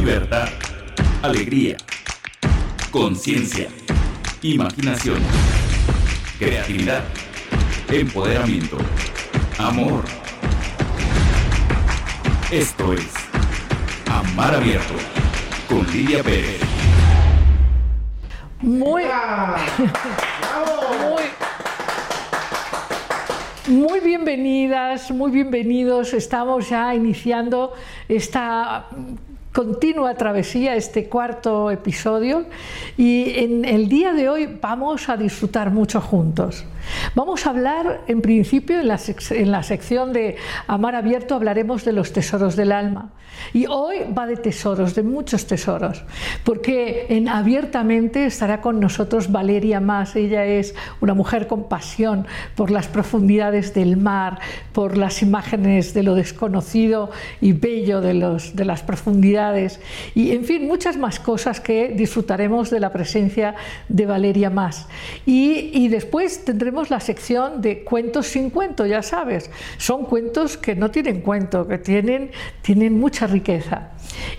libertad, alegría, conciencia, imaginación, creatividad, empoderamiento, amor. Esto es Amar Abierto con Lidia Pérez. Muy, muy, muy bienvenidas, muy bienvenidos. Estamos ya iniciando esta continua travesía, este cuarto episodio, y en el día de hoy vamos a disfrutar mucho juntos. Vamos a hablar, en principio, en la, sección de Amar Abierto, hablaremos de los tesoros del alma. Y hoy va de tesoros, de muchos tesoros, porque en Abiertamente estará con nosotros Valeria Más. Ella es una mujer con pasión por las profundidades del mar, por las imágenes de lo desconocido y bello de, los, de las profundidades, y en fin, muchas más cosas que disfrutaremos de la presencia de Valeria Más. Y, y después tendremos la sección de cuentos sin cuento, ya sabes. Son cuentos que no tienen cuento, que tienen, tienen mucha riqueza.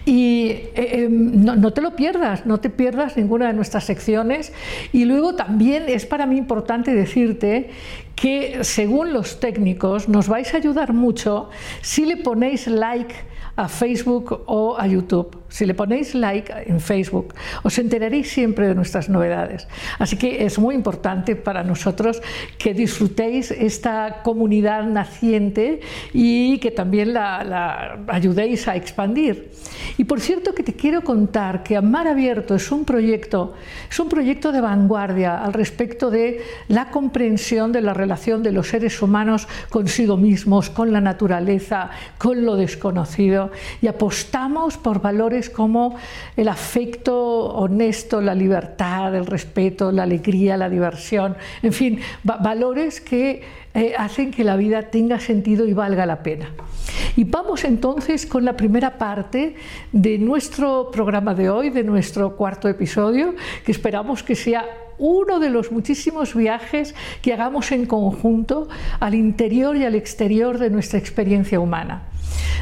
Y eh, em, no, no, te lo pierdas, no te pierdas ninguna de nuestras secciones. Y luego también es para mí importante decirte que según los técnicos nos vais a ayudar mucho si le ponéis like a Facebook o a YouTube. Si le ponéis like en Facebook, os enteraréis siempre de nuestras novedades. Así que es muy importante para nosotros que disfrutéis esta comunidad naciente y que también la, la ayudéis a expandir. Y por cierto que te quiero contar que Amar Abierto es un proyecto, es un proyecto de vanguardia al respecto de la comprensión de la relación de los seres humanos consigo mismos, con la naturaleza, con lo desconocido y apostamos por valores como el afecto honesto, la libertad, el respeto, la alegría, la diversión, en fin, valores que eh, hacen que la vida tenga sentido y valga la pena. Y vamos entonces con la primera parte de nuestro programa de hoy, de nuestro cuarto episodio, que esperamos que sea uno de los muchísimos viajes que hagamos en conjunto al interior y al exterior de nuestra experiencia humana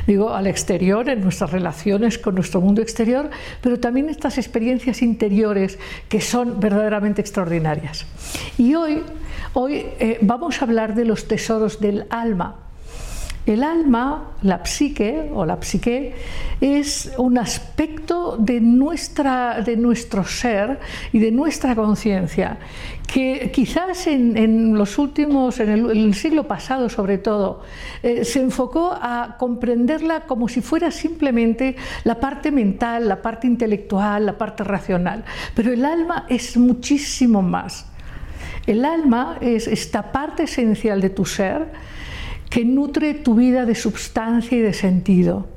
digo, al exterior, en nuestras relaciones con nuestro mundo exterior, pero también estas experiencias interiores que son verdaderamente extraordinarias. Y hoy, hoy eh, vamos a hablar de los tesoros del alma el alma, la psique o la psique, es un aspecto de, nuestra, de nuestro ser y de nuestra conciencia que quizás en, los últimos, en el, siglo pasado sobre todo, eh, se enfocó a comprenderla como si fuera simplemente la parte mental, la parte intelectual, la parte racional. Pero el alma es muchísimo más. El alma es esta parte esencial de tu ser que nutre tu vida de sustancia y de sentido,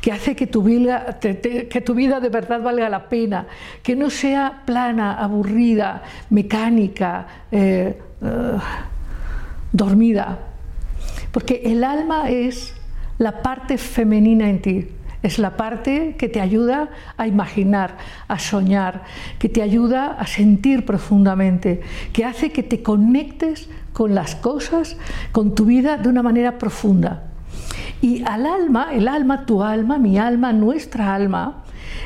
que hace que tu vida, que tu vida de verdad valga la pena, que no sea plana, aburrida, mecánica, eh, eh, dormida. Porque el alma es la parte femenina en ti, es la parte que te ayuda a imaginar, a soñar, que te ayuda a sentir profundamente, que hace que te conectes con las cosas, con tu vida de una manera profunda. Y al alma, el alma, tu alma, mi alma, nuestra alma,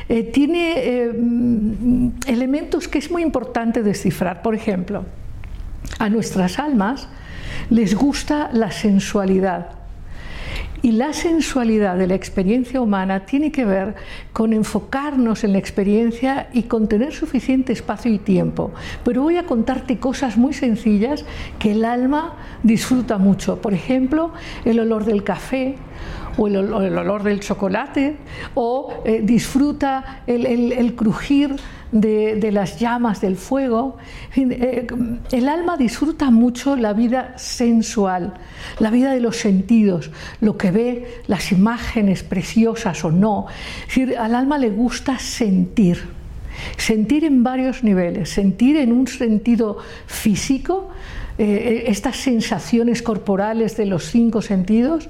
eh, tiene eh, mm, elementos que es muy importante descifrar. Por ejemplo, a nuestras almas les gusta la sensualidad y la sensualidad de la experiencia humana tiene que ver con enfocarnos en la experiencia y con tener suficiente espacio y tiempo. Pero voy a contarte cosas muy sencillas que el alma disfruta mucho. Por ejemplo, el olor del café o el, olor del chocolate o eh, disfruta el crujir de, las llamas del fuego. Eh, el alma disfruta mucho la vida sensual, la vida de los sentidos, lo que ve, las imágenes preciosas o no. al alma le gusta sentir. Sentir en varios niveles, sentir en un sentido físico, eh, estas sensaciones corporales de los cinco sentidos,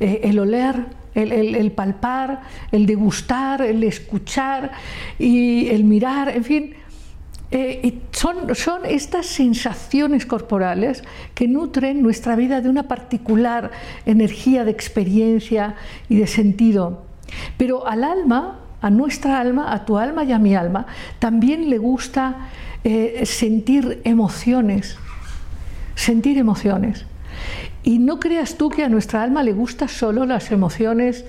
eh, el oler, el, palpar, el degustar, el escuchar y el mirar, en fin. Eh, son, son estas sensaciones corporales que nutren nuestra vida de una particular energía de experiencia y de sentido. Pero al alma, a nuestra alma, a tu alma y a mi alma, también le gusta eh, sentir emociones, sentir emociones. Y no creas tú que a nuestra alma le gustan solo las emociones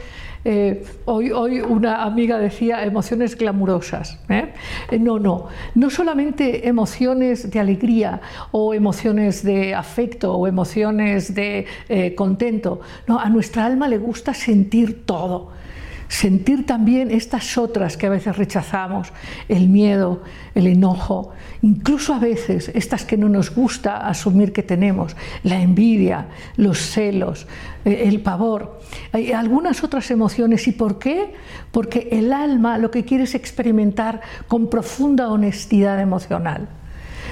eh, hoy, hoy, una amiga decía emociones glamurosas. ¿eh? Eh, no, no, no solamente emociones de alegría o emociones de afecto o emociones de contento. No, a nuestra alma le gusta sentir todo sentir también estas otras que a veces rechazamos, el miedo, el enojo, incluso a veces estas que no nos gusta asumir que tenemos, la envidia, los celos, eh, el pavor, hay algunas otras emociones. ¿Y por qué? Porque el alma lo que quiere es experimentar con profunda honestidad emocional.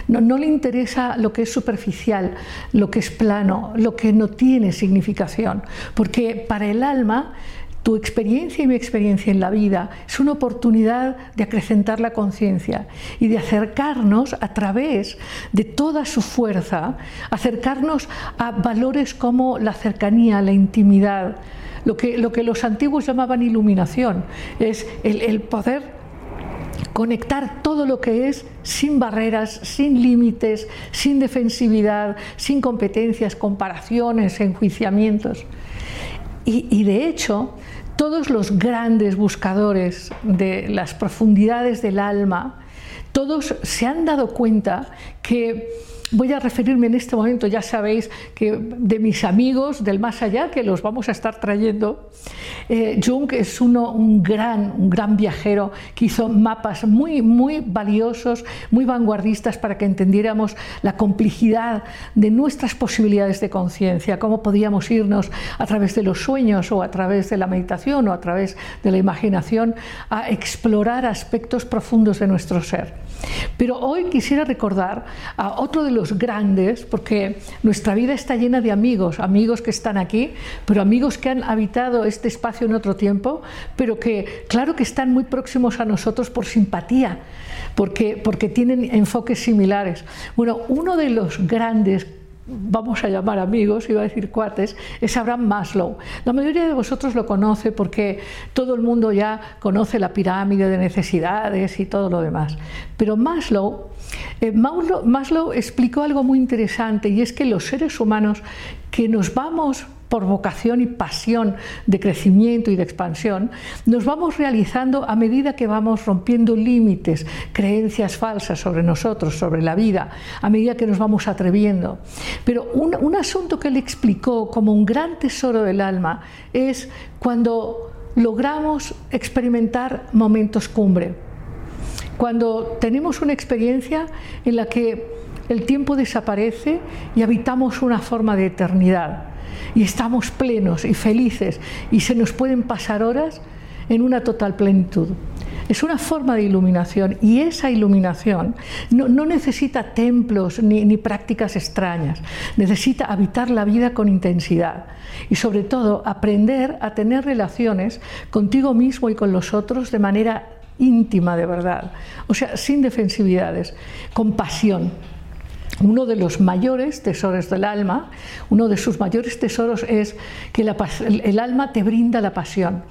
No, no, le interesa lo que es superficial, lo que es plano, lo que no tiene significación, porque para el alma tu experiencia y mi experiencia en la vida es una oportunidad de acrecentar la conciencia y de acercarnos a través de toda su fuerza, acercarnos a valores como la cercanía, la intimidad, lo que, lo que los antiguos llamaban iluminación, es el, poder conectar todo lo que es sin barreras, sin límites, sin defensividad, sin competencias, comparaciones, enjuiciamientos. Y, de hecho, todos los grandes buscadores de las profundidades del alma, todos se han dado cuenta que Voy a referirme en este momento, ya sabéis, que de mis amigos del más allá, que los vamos a estar trayendo. Eh, Jung es uno, un, gran, un gran viajero que hizo mapas muy, muy valiosos, muy vanguardistas para que entendiéramos la complejidad de nuestras posibilidades de conciencia, cómo podíamos irnos a través de los sueños o a través de la meditación o a través de la imaginación a explorar aspectos profundos de nuestro ser. Pero hoy quisiera recordar a otro de los grandes, porque nuestra vida está llena de amigos, amigos que están aquí, pero amigos que han habitado este espacio en otro tiempo, pero que claro que están muy próximos a nosotros por simpatía, porque, porque tienen enfoques similares. Bueno, uno de los grandes vamos a llamar amigos, iba a decir cuates, es Abraham Maslow. La mayoría de vosotros lo conoce porque todo el mundo ya conoce la pirámide de necesidades y todo lo demás. Pero Maslow, eh, Maslow, Maslow explicó algo muy interesante y es que los seres humanos que nos vamos por vocación y pasión de crecimiento y de expansión, nos vamos realizando a medida que vamos rompiendo límites, creencias falsas sobre nosotros, sobre la vida, a medida que nos vamos atreviendo. Pero un, un asunto que él explicó como un gran tesoro del alma es cuando logramos experimentar momentos cumbre, cuando tenemos una experiencia en la que el tiempo desaparece y habitamos una forma de eternidad y estamos plenos y felices y se nos pueden pasar horas en una total plenitud. Es una forma de iluminación y esa iluminación no, necesita templos ni, ni, prácticas extrañas, necesita habitar la vida con intensidad y sobre todo aprender a tener relaciones contigo mismo y con los otros de manera íntima de verdad, o sea, sin defensividades, con pasión, uno de los mayores tesoros del alma, uno de sus mayores tesoros es que el alma te brinda la pasión.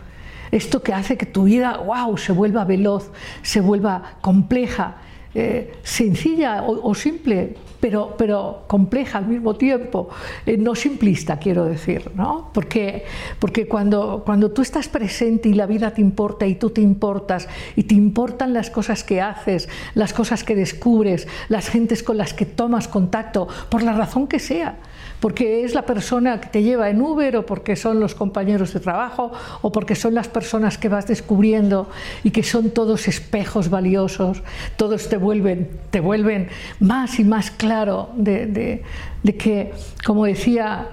Esto que hace que tu vida, wow, se vuelva veloz, se vuelva compleja, eh, sencilla o, simple, pero, pero, compleja al mismo tiempo, eh, no simplista quiero decir, ¿no? Porque, porque cuando, cuando tú estás presente y la vida te importa y tú te importas y te importan las cosas que haces, las cosas que descubres, las gentes con las que tomas contacto, por la razón que sea, porque es la persona que te lleva en Uber o porque son los compañeros de trabajo o porque son las personas que vas descubriendo y que son todos espejos valiosos, todos te vuelven, te vuelven más y más claro de, de que, como decía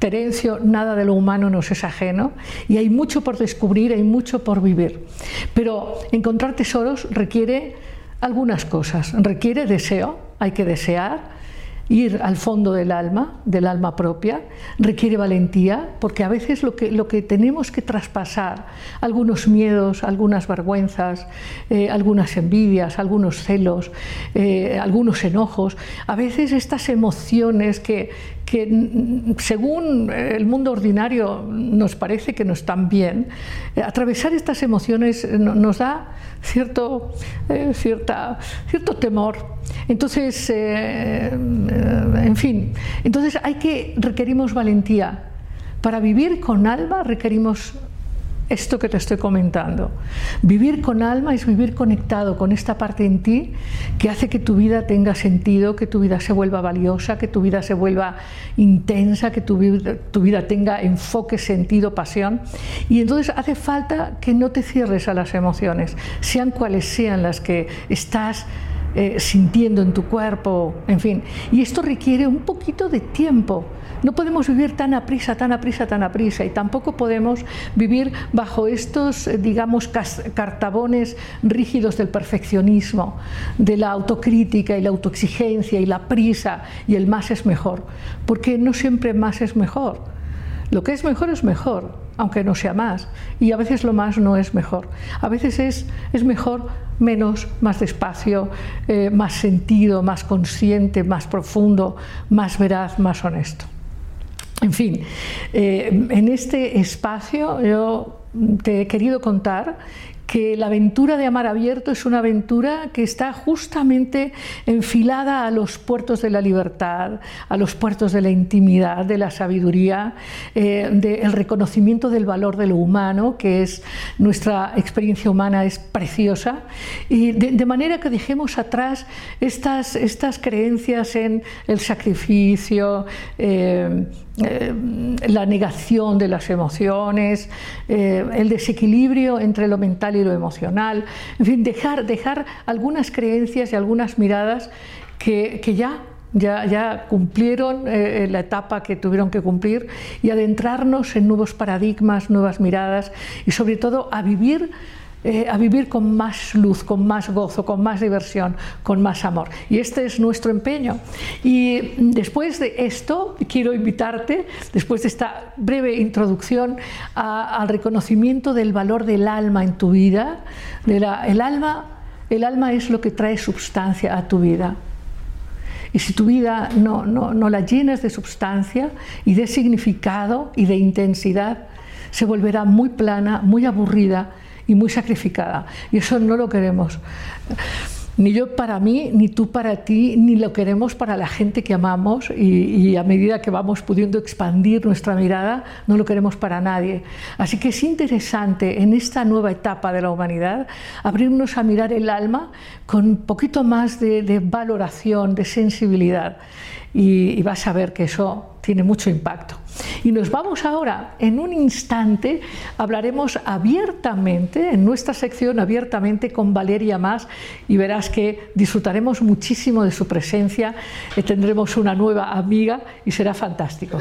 Terencio, nada de lo humano nos es ajeno y hay mucho por descubrir, hay mucho por vivir. Pero encontrar tesoros requiere algunas cosas, requiere deseo, hay que desear, ir al fondo del alma, del alma propia, requiere valentía, porque a veces lo que, lo que tenemos que traspasar, algunos miedos, algunas vergüenzas, eh, algunas envidias, algunos celos, eh, algunos enojos, a veces estas emociones que, que según el mundo ordinario nos parece que no están bien, eh, atravesar estas emociones nos da cierto, eh, cierta, cierto temor. Entonces, en fin, entonces hay que, requerimos valentía. Para vivir con alma requerimos esto que te estoy comentando. Vivir con alma es vivir conectado con esta parte en ti que hace que tu vida tenga sentido, que tu vida se vuelva valiosa, que tu vida se vuelva intensa, que tu vida, tenga enfoque, sentido, pasión. Y entonces hace falta que no te cierres a las emociones, sean cuales sean las que estás eh, sintiendo en tu cuerpo, en fin. Y esto requiere un poquito de tiempo. No podemos vivir tan a prisa, tan a prisa, tan a prisa, y tampoco podemos vivir bajo estos, eh, digamos, cartabones rígidos del perfeccionismo, de la autocrítica y la autoexigencia y la prisa y el más es mejor, porque no siempre más es mejor. Lo que es mejor es mejor, aunque no sea más, y a veces lo más no es mejor. A veces es, es mejor menos, más despacio, eh, más sentido, más consciente, más profundo, más veraz, más honesto. En fin, eh, en este espacio yo te he querido contar que la aventura de Amar Abierto es una aventura que está justamente enfilada a los puertos de la libertad, a los puertos de la intimidad, de la sabiduría, eh, del reconocimiento del valor de lo humano, que es nuestra experiencia humana es preciosa, y de, manera que dejemos atrás estas, estas creencias en el sacrificio, eh, eh, la negación de las emociones, eh, el desequilibrio entre lo mental y lo emocional, en fin, dejar, dejar algunas creencias y algunas miradas que, ya ya, ya, cumplieron eh, la etapa que tuvieron que cumplir y adentrarnos en nuevos paradigmas, nuevas miradas y sobre todo a vivir eh, a vivir con más luz, con más gozo, con más diversión, con más amor. Y este es nuestro empeño. Y después de esto, quiero invitarte, después de esta breve introducción, al reconocimiento del valor del alma en tu vida. el, alma, el alma es lo que trae sustancia a tu vida. Y si tu vida no, no la llenas de sustancia y de significado y de intensidad, se volverá muy plana, muy aburrida y muy sacrificada. Y eso no lo queremos. Ni yo para mí, ni tú para ti, ni lo queremos para la gente que amamos y, a medida que vamos pudiendo expandir nuestra mirada, no lo queremos para nadie. Así que es interesante en esta nueva etapa de la humanidad abrirnos a mirar el alma con un poquito más de, valoración, de sensibilidad y vas a ver que eso tiene mucho impacto. Y nos vamos ahora, en un instante, hablaremos abiertamente, en nuestra sección abiertamente con Valeria Más, y verás que disfrutaremos muchísimo de su presencia, y tendremos una nueva amiga y será fantástico.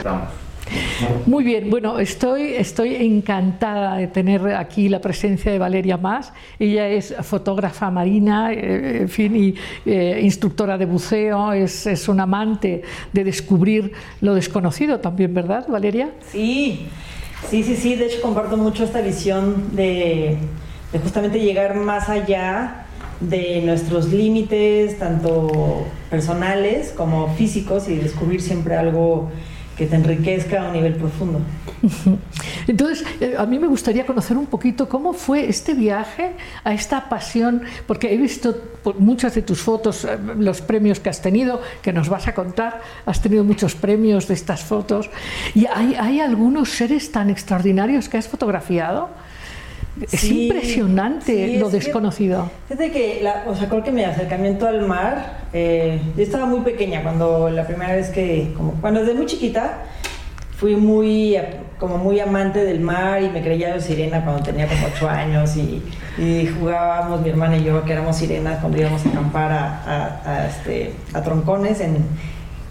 Muy bien, bueno, estoy, estoy encantada de tener aquí la presencia de Valeria Más. Ella es fotógrafa marina, eh, en fin, y eh, instructora de buceo, es, es un amante de descubrir lo desconocido también, ¿verdad, Valeria? Sí, sí, sí, sí. De hecho, comparto mucho esta visión de, de justamente llegar más allá de nuestros límites, tanto personales como físicos, y descubrir siempre algo que te enriquezca a un nivel profundo. Entonces, eh, a mí me gustaría conocer un poquito cómo fue este viaje a esta pasión, porque he visto muchas de tus fotos, eh, los premios que has tenido, que nos vas a contar, has tenido muchos premios de estas fotos, y hay, hay algunos seres tan extraordinarios que has fotografiado. Es impresionante lo desconocido. fíjate que, la, o sea, creo que mi acercamiento al mar, eh, yo estaba muy pequeña cuando la primera vez que, como, cuando desde muy chiquita, fui muy, como muy amante del mar y me creía sirena cuando tenía como ocho años y, jugábamos mi hermana y yo que éramos sirenas cuando íbamos a acampar a, a, este, a troncones en,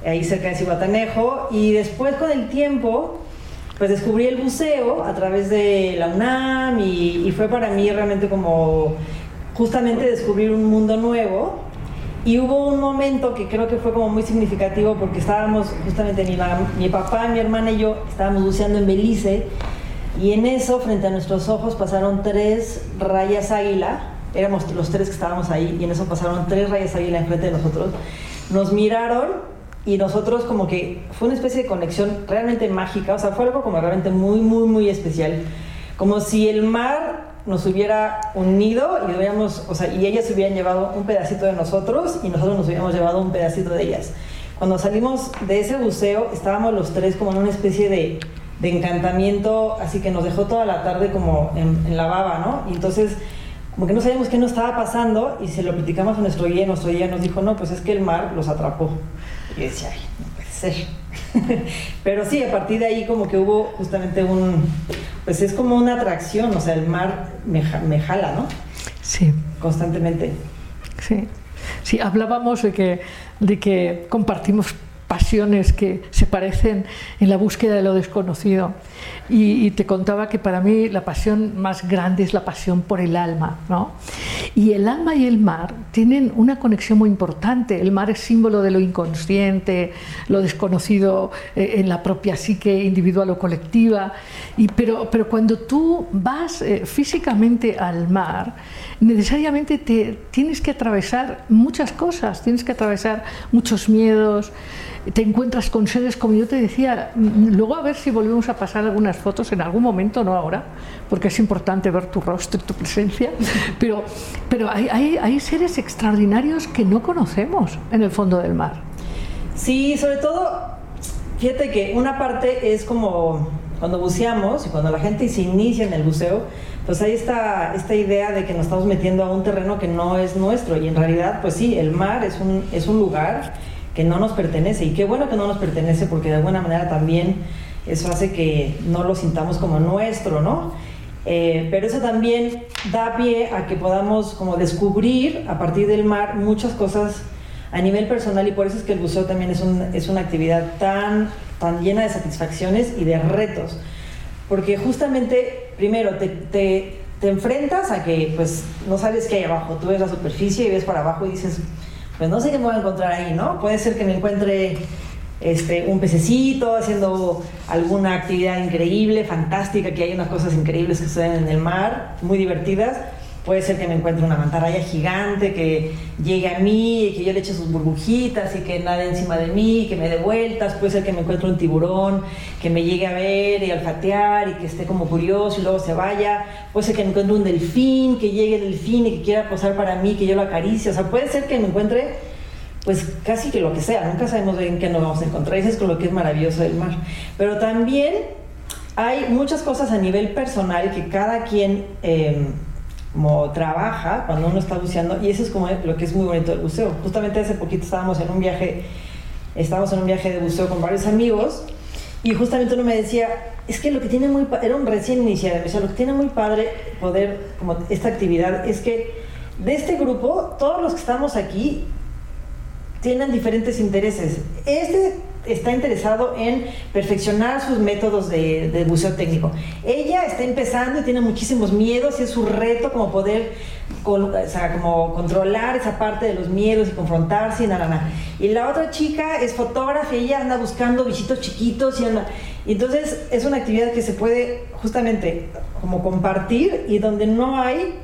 ahí cerca de Cihuatanejo y después con el tiempo pues descubrí el buceo a través de la UNAM y, fue para mí realmente como justamente descubrir un mundo nuevo. Y hubo un momento que creo que fue como muy significativo porque estábamos justamente mi, mi papá, mi hermana y yo estábamos buceando en Belice y en eso frente a nuestros ojos pasaron tres rayas águila, éramos los tres que estábamos ahí y en eso pasaron tres rayas águila enfrente de nosotros. Nos miraron y nosotros como que fue una especie de conexión realmente mágica, o sea, fue algo como realmente muy, muy, muy especial, como si el mar nos hubiera unido y hubiéramos, o sea, y ellas hubieran llevado un pedacito de nosotros y nosotros nos hubiéramos llevado un pedacito de ellas. Cuando salimos de ese buceo estábamos los tres como en una especie de, de encantamiento, así que nos dejó toda la tarde como en, en la baba, ¿no? Y entonces como que no sabíamos qué nos estaba pasando y se lo platicamos a nuestro guía nuestro guía nos dijo, no, pues es que el mar los atrapó. Y yo decía, ay, no puede ser. Pero sí, a partir de ahí como que hubo justamente un, pues es como una atracción, o sea, el mar me, me jala, ¿no? Sí. Constantemente. Sí. Sí, hablábamos de que, de que compartimos pasiones que se parecen en la búsqueda de lo desconocido. Y, te contaba que para mí la pasión más grande es la pasión por el alma. ¿no? Y el alma y el mar tienen una conexión muy importante. El mar es símbolo de lo inconsciente, lo desconocido eh, en la propia psique individual o colectiva. Y, pero, pero cuando tú vas eh, físicamente al mar, necesariamente te tienes que atravesar muchas cosas, tienes que atravesar muchos miedos, te encuentras con seres, como yo te decía, luego a ver si volvemos a pasar algunas fotos en algún momento, no ahora, porque es importante ver tu rostro y tu presencia, pero, pero hay, hay, hay seres extraordinarios que no conocemos en el fondo del mar. Sí, sobre todo, fíjate que una parte es como cuando buceamos y cuando la gente se inicia en el buceo, pues hay esta, esta idea de que nos estamos metiendo a un terreno que no es nuestro y en realidad, pues sí, el mar es un, es un lugar que no nos pertenece. Y qué bueno que no nos pertenece porque de alguna manera también eso hace que no lo sintamos como nuestro, ¿no? Eh, pero eso también da pie a que podamos como descubrir a partir del mar muchas cosas a nivel personal y por eso es que el buceo también es, un, es una actividad tan, tan llena de satisfacciones y de retos. Porque justamente, primero, te, te, te enfrentas a que pues no sabes qué hay abajo, tú ves la superficie y ves para abajo y dices, pues no sé qué me voy a encontrar ahí, ¿no? Puede ser que me encuentre este, un pececito haciendo alguna actividad increíble, fantástica, que hay unas cosas increíbles que suceden en el mar, muy divertidas. Puede ser que me encuentre una mantarraya gigante que llegue a mí y que yo le eche sus burbujitas y que nade encima de mí, que me dé vueltas. Puede ser que me encuentre un tiburón que me llegue a ver y olfatear y que esté como curioso y luego se vaya. Puede ser que me encuentre un delfín, que llegue el delfín y que quiera posar para mí, que yo lo acaricie. O sea, puede ser que me encuentre pues casi que lo que sea. Nunca sabemos en qué nos vamos a encontrar. Eso es con lo que es maravilloso del mar. Pero también hay muchas cosas a nivel personal que cada quien... Eh, como trabaja cuando uno está buceando y eso es como lo que es muy bonito del buceo. Justamente hace poquito estábamos en un viaje, estábamos en un viaje de buceo con varios amigos y justamente uno me decía, es que lo que tiene muy era un recién iniciado, me decía, lo que tiene muy padre poder como esta actividad es que de este grupo todos los que estamos aquí tienen diferentes intereses. Este está interesado en perfeccionar sus métodos de, de, buceo técnico. Ella está empezando y tiene muchísimos miedos y es su reto como poder o sea, como controlar esa parte de los miedos y confrontarse y nada, nada. Y la otra chica es fotógrafa y ella anda buscando bichitos chiquitos y anda... Entonces es una actividad que se puede justamente como compartir y donde no hay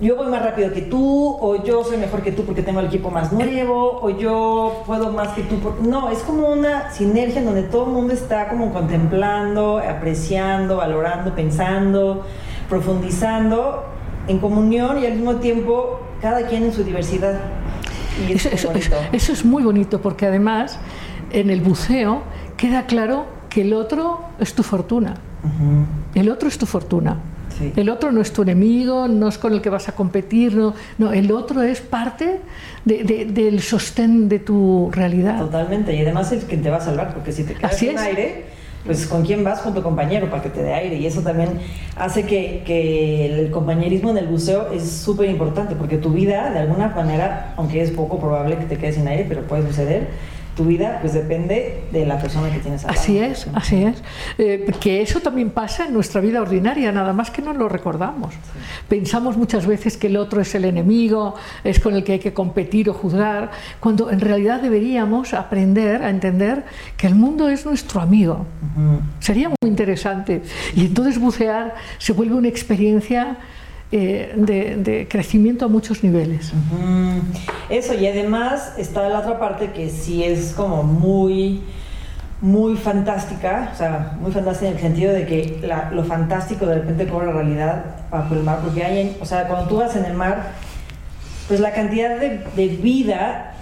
yo voy más rápido que tú, o yo soy mejor que tú porque tengo el equipo más nuevo, o yo puedo más que tú. Por... No, es como una sinergia en donde todo el mundo está como contemplando, apreciando, valorando, pensando, profundizando en comunión y al mismo tiempo cada quien en su diversidad. Y eso, eso, eso, eso es muy bonito porque además en el buceo queda claro que el otro es tu fortuna. Uh -huh. El otro es tu fortuna. Sí. El otro no es tu enemigo, no es con el que vas a competir, no, no el otro es parte de, de, del sostén de tu realidad. Totalmente, y además es quien te va a salvar, porque si te quedas Así sin es. aire, pues con quién vas, con tu compañero para que te dé aire, y eso también hace que, que el compañerismo en el buceo es súper importante, porque tu vida, de alguna manera, aunque es poco probable que te quedes sin aire, pero puede suceder, tu vida pues depende de la persona que tienes al Así es, así es. Eh, que eso también pasa en nuestra vida ordinaria, nada más que no lo recordamos. Sí. Pensamos muchas veces que el otro es el enemigo, es con el que hay que competir o juzgar, cuando en realidad deberíamos aprender a entender que el mundo es nuestro amigo. Uh -huh. Sería muy interesante. Y entonces bucear se vuelve una experiencia eh, de, crecimiento a muchos niveles. Eso, y además está la otra parte que sí es como muy muy fantástica, o sea, muy fantástica en el sentido de que lo fantástico de repente cobra realidad bajo el mar, porque hay, o sea, cuando tú vas en el mar, pues la cantidad de, de vida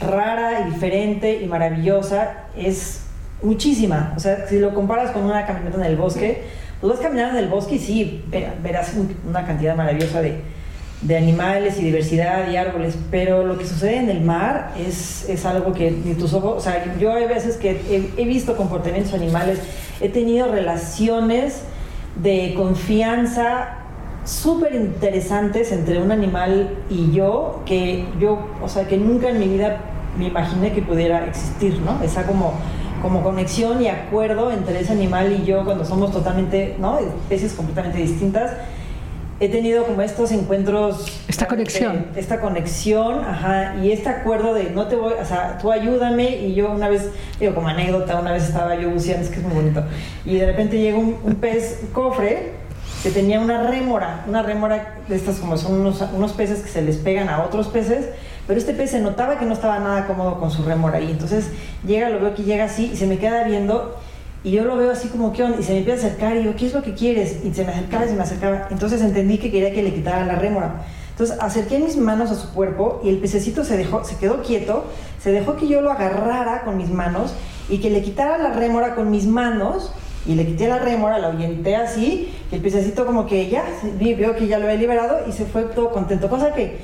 rara y diferente y maravillosa es muchísima. O sea, si lo comparas con una caminata en el bosque, pues vas caminando en el bosque y sí, verás una cantidad maravillosa de, de animales y diversidad y árboles, pero lo que sucede en el mar es, es algo que ni tus ojos, o sea, yo hay veces que he, visto comportamientos animales, he tenido relaciones de confianza súper interesantes entre un animal y yo, que yo, o sea, que nunca en mi vida me imaginé que pudiera existir, ¿no? Esa como, como conexión y acuerdo entre ese animal y yo cuando somos totalmente, ¿no? Especies completamente distintas he tenido como estos encuentros. Esta conexión. esta conexión, ajá, y este acuerdo de no te voy, o sea, tú ayúdame, y yo una vez, digo, como anécdota, una vez estaba yo buceando, es que es muy bonito, y de repente llega un, pez cofre que tenía una rémora, una rémora de estas como son unos, unos peces que se les pegan a otros peces, pero este pez se notaba que no estaba nada cómodo con su rémora, y entonces llega, lo veo que llega así, y se me queda viendo, y yo lo veo así como, ¿qué onda? Y se me empieza a acercar y yo, ¿qué es lo que quieres? Y se me acercaba y se me acercaba. Entonces entendí que quería que le quitara la rémora. Entonces acerqué mis manos a su cuerpo y el pececito se, dejó, se quedó quieto, se dejó que yo lo agarrara con mis manos y que le quitara la rémora con mis manos y le quité la rémora, la ahuyenté así, y el pececito como que ya, vio que ya lo había liberado y se fue todo contento, cosa que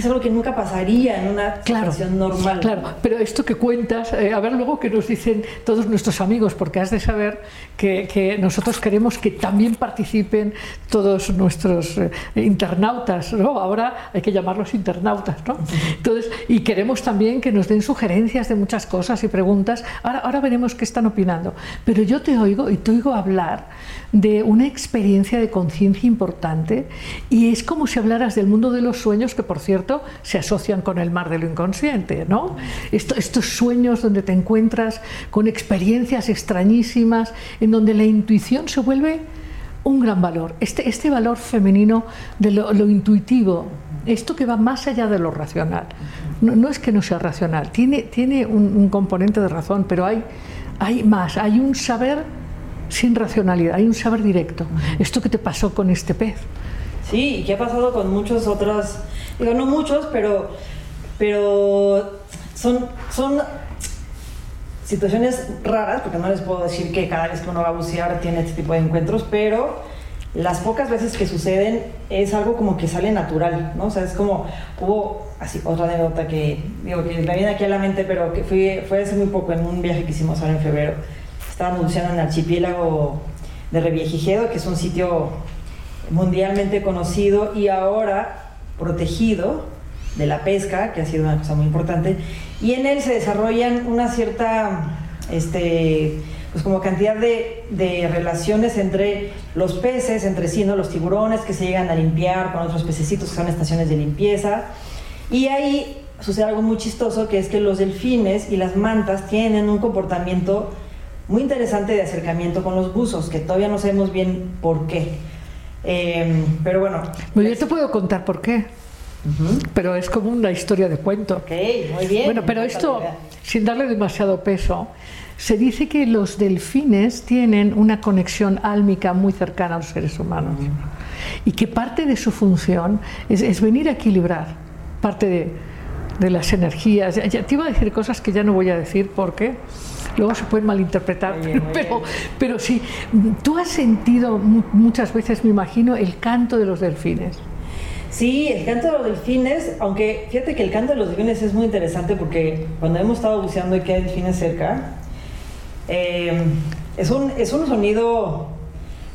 es algo que nunca pasaría en una situación normal. Claro, pero esto que cuentas, eh, a ver luego que nos dicen todos nuestros amigos, porque has de saber que, nosotros queremos que también participen todos nuestros eh, internautas, ¿no? Ahora hay que llamarlos internautas, ¿no? Entonces, y queremos también que nos den sugerencias de muchas cosas y preguntas. Ahora, ahora veremos qué están opinando. Pero yo te oigo y te oigo hablar de una experiencia de conciencia importante y es como si hablaras del mundo de los sueños, que por cierto se asocian con el mar de lo inconsciente, ¿no? estos sueños donde te encuentras con experiencias extrañísimas, en donde la intuición se vuelve un gran valor, este, este valor femenino de lo, intuitivo, esto que va más allá de lo racional. No, es que no sea racional, tiene, tiene un, un componente de razón, pero hay, hay más, hay un saber sin racionalidad, hay un saber directo. Esto que te pasó con este pez. Sí, y que ha pasado con muchos otros, digo, no muchos, pero, pero son, son situaciones raras, porque no les puedo decir que cada vez que uno va a bucear tiene este tipo de encuentros, pero las pocas veces que suceden es algo como que sale natural, ¿no? O sea, es como, hubo así otra anécdota que, digo, que me viene aquí a la mente, pero que fui, fue hace muy poco en un viaje que hicimos ahora en febrero Estábamos buceando en el archipiélago de Reviejigedo, que es un sitio mundialmente conocido y ahora protegido de la pesca, que ha sido una cosa muy importante, y en él se desarrollan una cierta, este, pues como cantidad de, de, relaciones entre los peces, entre sí, ¿no? los tiburones que se llegan a limpiar con otros pececitos que son estaciones de limpieza, y ahí sucede algo muy chistoso, que es que los delfines y las mantas tienen un comportamiento muy interesante de acercamiento con los buzos, que todavía no sabemos bien por qué. Em, pero bueno. Yo te puedo contar por qué. Pero es como una historia de cuento. Ok, muy bien. Bueno, pero esto, sin darle demasiado peso, se dice que los delfines tienen una conexión álmica muy cercana a los seres humanos. Y que parte de su función es, venir a equilibrar parte de, de las energías. Ya, te iba a decir cosas que ya no voy a decir porque luego se pueden malinterpretar, pero, pero sí, tú has sentido muchas veces, me imagino, el canto de los delfines. Sí, el canto de los delfines, aunque fíjate que el canto de los delfines es muy interesante porque cuando hemos estado buceando y que hay delfines cerca, eh, es, un, es un sonido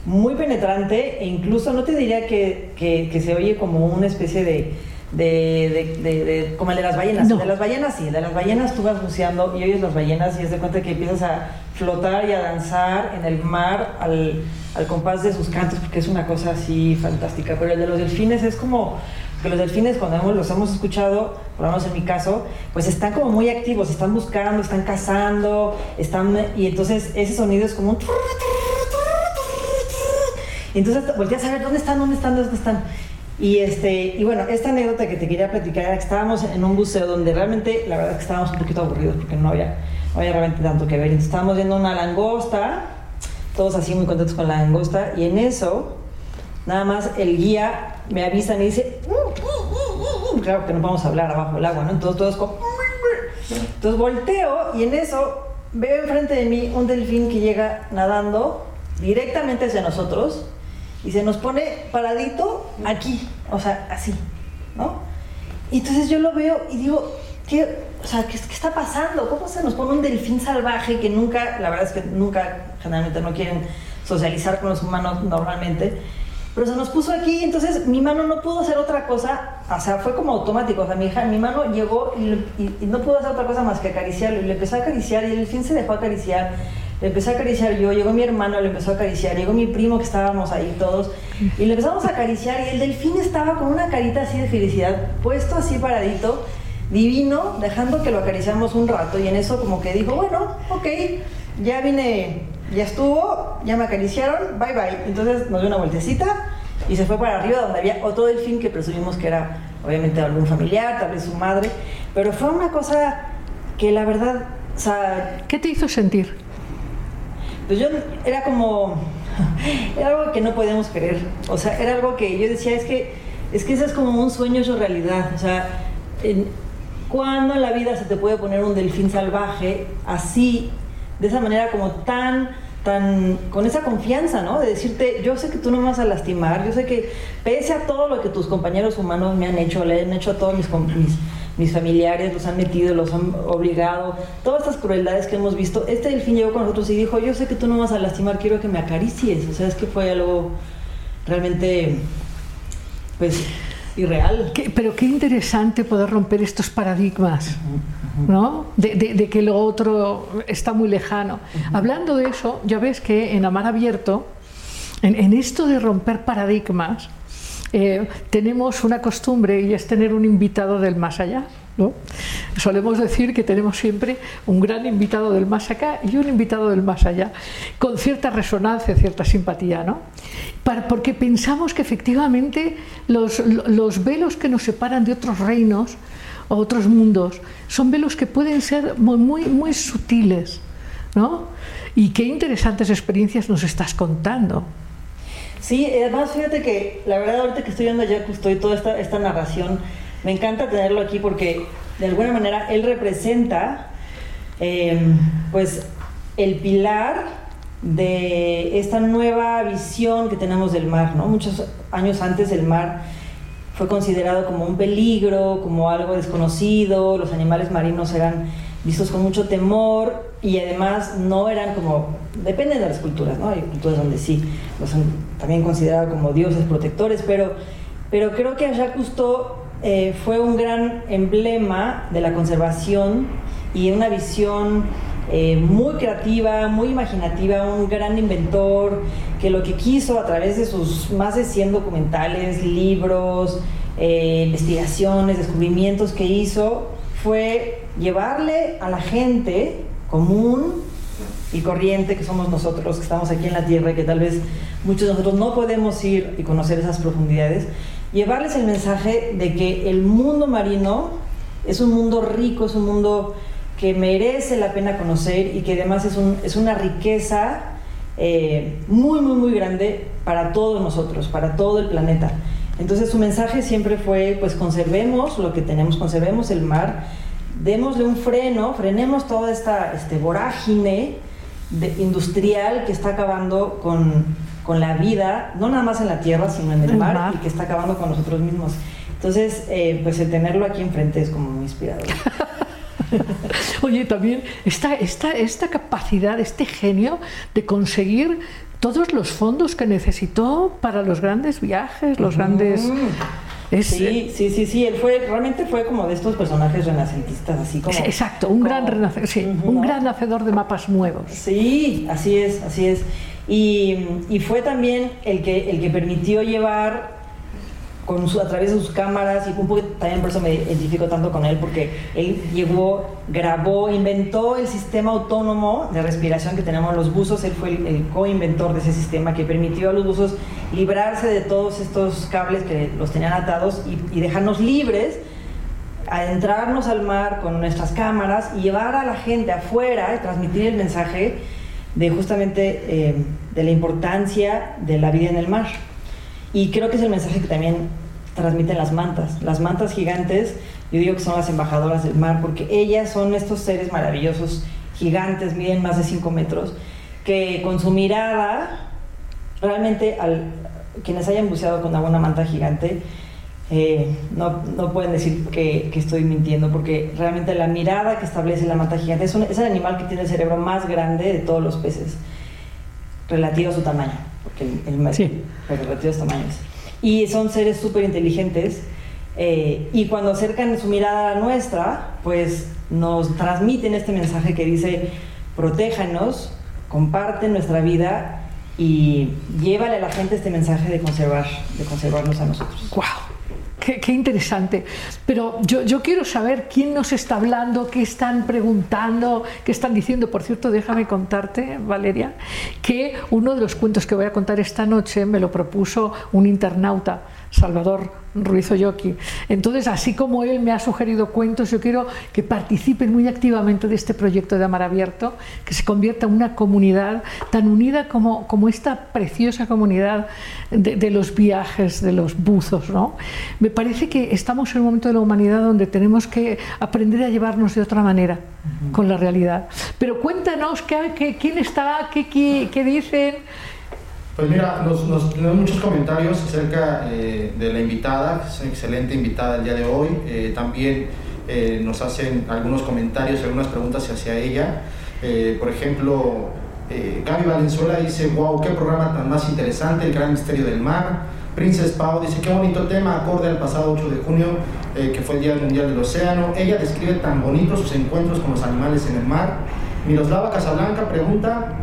muy penetrante e incluso no te diría que, que se oye como una especie de de, de, de, como el de las ballenas. de las ballenas sí, de las ballenas tú vas buceando y oyes las ballenas y es de cuenta que empiezas a flotar y a danzar en el mar al, al compás de sus cantos porque es una cosa así fantástica. Pero el de los delfines es como que los delfines cuando hemos, los hemos escuchado, por lo menos en mi caso, pues están como muy activos, están buscando, están cazando, están y entonces ese sonido es como un y entonces volteas a ver dónde están, dónde están, dónde están Y, este, y bueno, esta anécdota que te quería platicar era que estábamos en un buceo donde realmente, la verdad que estábamos un poquito aburridos porque no había, no había realmente tanto que ver. Entonces estábamos viendo una langosta, todos así muy contentos con la langosta, y en eso, nada más el guía me avisa y me dice, "Mm, mm, mm, mm". claro que no vamos a hablar abajo del agua, ¿no? Entonces todos como... Entonces volteo y en eso veo enfrente de mí un delfín que llega nadando directamente hacia nosotros y se nos pone paradito aquí, o sea, así, ¿no? Y entonces yo lo veo y digo, ¿qué, o sea, ¿qué, qué está pasando? ¿Cómo se nos pone un delfín salvaje que nunca, la verdad es que nunca, generalmente no quieren socializar con los humanos normalmente? Pero se nos puso aquí, entonces mi mano no pudo hacer otra cosa, o sea, fue como automático, o sea, mi, hija, mi mano llegó y, y- y no pudo hacer otra cosa más que acariciarlo, y le empecé a acariciar, y el delfín se dejó acariciar, empecé a acariciar yo, llegó mi hermano, le empezó a acariciar, llegó mi primo que estábamos ahí todos, y le empezamos a acariciar, y el delfín estaba con una carita así de felicidad, puesto así paradito, divino, dejando que lo acariciamos un rato, y en eso como que dijo, bueno, ok, ya vine, ya estuvo, ya me acariciaron, bye bye. Entonces nos dio una vueltecita y se fue para arriba donde había otro delfín que presumimos que era obviamente algún familiar, tal vez su madre, pero fue una cosa que la verdad, o sea, ¿Qué te hizo sentir? Pues yo era como, era algo que no podíamos creer, o sea, era algo que yo decía, es que, es que eso es como un sueño hecho realidad, o sea, ¿cuándo en la vida se te puede poner un delfín salvaje así, de esa manera como tan, tan, con esa confianza, ¿no? De decirte, yo sé que tú no me vas a lastimar, yo sé que pese a todo lo que tus compañeros humanos me han hecho, le han hecho a todos mis, mis, mis familiares, los han metido, los han obligado, todas estas crueldades que hemos visto, este delfín llegó con nosotros y dijo, yo sé que tú no me vas a lastimar, quiero que me acaricies, o sea, es que fue algo realmente, pues, irreal. Qué- pero qué interesante poder romper estos paradigmas, ¿no? De, de- de que lo otro está muy lejano. Hablando de eso, ya ves que en Amar Abierto, en, en esto de romper paradigmas, eh, tenemos una costumbre y es tener un invitado del más allá. ¿no? Solemos decir que tenemos siempre un gran invitado del más acá y un invitado del más allá, con cierta resonancia, cierta simpatía, ¿no? Para- porque pensamos que efectivamente los, los velos que nos separan de otros reinos o otros mundos son velos que pueden ser muy, muy, muy sutiles, ¿no? Y qué interesantes experiencias nos estás contando. Sí, además fíjate que la verdad ahorita que estoy viendo a Jacques Cousteau y toda esta, esta narración, me encanta tenerlo aquí porque de alguna manera él representa eh, pues el pilar de esta nueva visión que tenemos del mar, ¿no? Muchos años antes el mar fue considerado como un peligro, como algo desconocido, los animales marinos eran vistos con mucho temor y además no eran como, depende de las culturas, ¿no? Hay culturas donde sí, los han también considerado como dioses protectores, pero, pero creo que Jacques Cousteau eh, fue un gran emblema de la conservación y una visión eh, muy creativa, muy imaginativa, un gran inventor que lo que quiso a través de sus más de 100 documentales, libros, eh, investigaciones, descubrimientos que hizo, fue llevarle a la gente común y corriente que somos nosotros, que estamos aquí en la Tierra y que tal vez muchos de nosotros no podemos ir y conocer esas profundidades, llevarles el mensaje de que el mundo marino es un mundo rico, es un mundo que merece la pena conocer y que además es, un, es una riqueza eh, muy, muy, muy grande para todos nosotros, para todo el planeta. Entonces su mensaje siempre fue, pues conservemos lo que tenemos, conservemos el mar, démosle un freno, frenemos toda esta este, vorágine de- industrial que está acabando con, con la vida, no nada más en la tierra, sino en el El mar, mar. y que está acabando con nosotros mismos. Entonces, eh, pues el tenerlo aquí enfrente es como muy inspirador. Oye, también esta, esta, esta capacidad, este genio de conseguir todos los fondos que necesitó para los grandes viajes, los grandes... Es, Sí, sí, sí, sí, él fue, realmente fue como de estos personajes renacentistas, así como... exacto, un, gran, renace- sí, un ¿no? gran hacedor de mapas nuevos. Sí, así es, así es. Y, y fue también el que, el que permitió llevar con su, a través de sus cámaras y un poco también por eso me identifico tanto con él porque él llegó, grabó, inventó el sistema autónomo de respiración que tenemos los buzos, él fue el, el co-inventor de ese sistema que permitió a los buzos librarse de todos estos cables que los tenían atados y, dejarnos libres adentrarnos al mar con nuestras cámaras y llevar a la gente afuera y transmitir el mensaje de justamente eh, de la importancia de la vida en el mar. Y creo que es el mensaje que también transmiten las mantas. Las mantas gigantes, yo digo que son las embajadoras del mar, porque ellas son estos seres maravillosos, gigantes, miden más de 5 metros, que con su mirada, realmente al, quienes hayan buceado con alguna manta gigante, eh, no, no, pueden decir que, estoy mintiendo, porque realmente la mirada que establece la manta gigante es, es, el animal que tiene el cerebro más grande de todos los peces, relativo a su tamaño, porque el, el sí. relativo a su tamaño. Y son seres súper inteligentes, eh, y cuando acercan su mirada a la nuestra, pues nos transmiten este mensaje que dice, protéjanos, comparten nuestra vida y llévale a la gente este mensaje de conservar, de conservarnos a nosotros. ¡Wow! Qué, interesante. Pero yo, yo, quiero saber quién nos está hablando, qué están preguntando, qué están diciendo. Por cierto, déjame contarte, Valeria, que uno de los cuentos que voy a contar esta noche me lo propuso un internauta, Salvador Ruiz Oyoki. Entonces, así como él me ha sugerido cuentos, yo quiero que participen muy activamente de este proyecto de Amar Abierto, que se convierta en una comunidad tan unida como, como esta preciosa comunidad de, de, los viajes, de los buzos. ¿no? Me parece que estamos en un momento de la humanidad donde tenemos que aprender a llevarnos de otra manera uh -huh. con la realidad. Pero cuéntanos ¿qué, qué, quién está, qué, qué, qué dicen. Pues mira, nos, nos tenemos muchos comentarios acerca eh, de la invitada, es una excelente invitada el día de hoy. Eh, también eh, nos hacen algunos comentarios, algunas preguntas hacia ella. Por ejemplo, Gaby Valenzuela dice, wow, qué programa tan más interesante, el gran misterio del mar. Princess Pau dice, qué bonito tema, acorde al pasado 8 de junio, que fue el Día Mundial del Océano. Ella describe tan bonitos sus encuentros con los animales en el mar. Miroslava Casablanca pregunta,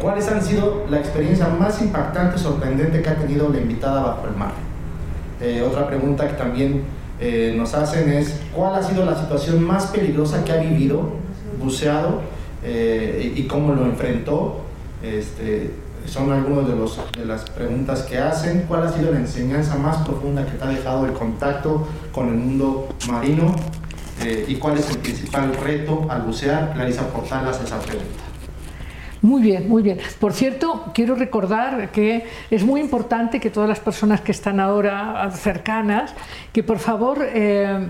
¿Cuáles han sido la experiencia más impactante sorprendente que ha tenido la invitada bajo el mar? Eh, otra pregunta que también eh, nos hacen es, ¿cuál ha sido la situación más peligrosa que ha vivido, buceado, eh, y, cómo lo enfrentó? Este, son algunas de, de las preguntas que hacen. ¿Cuál ha sido la enseñanza más profunda que te ha dejado el contacto con el mundo marino? ¿Y cuál es el principal reto al bucear? Clarisa Portal hace esa pregunta. Muy bien, muy bien. Por cierto, quiero recordar que es muy importante que todas las personas que están ahora cercanas, que por favor eh,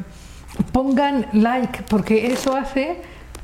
pongan like, porque eso hace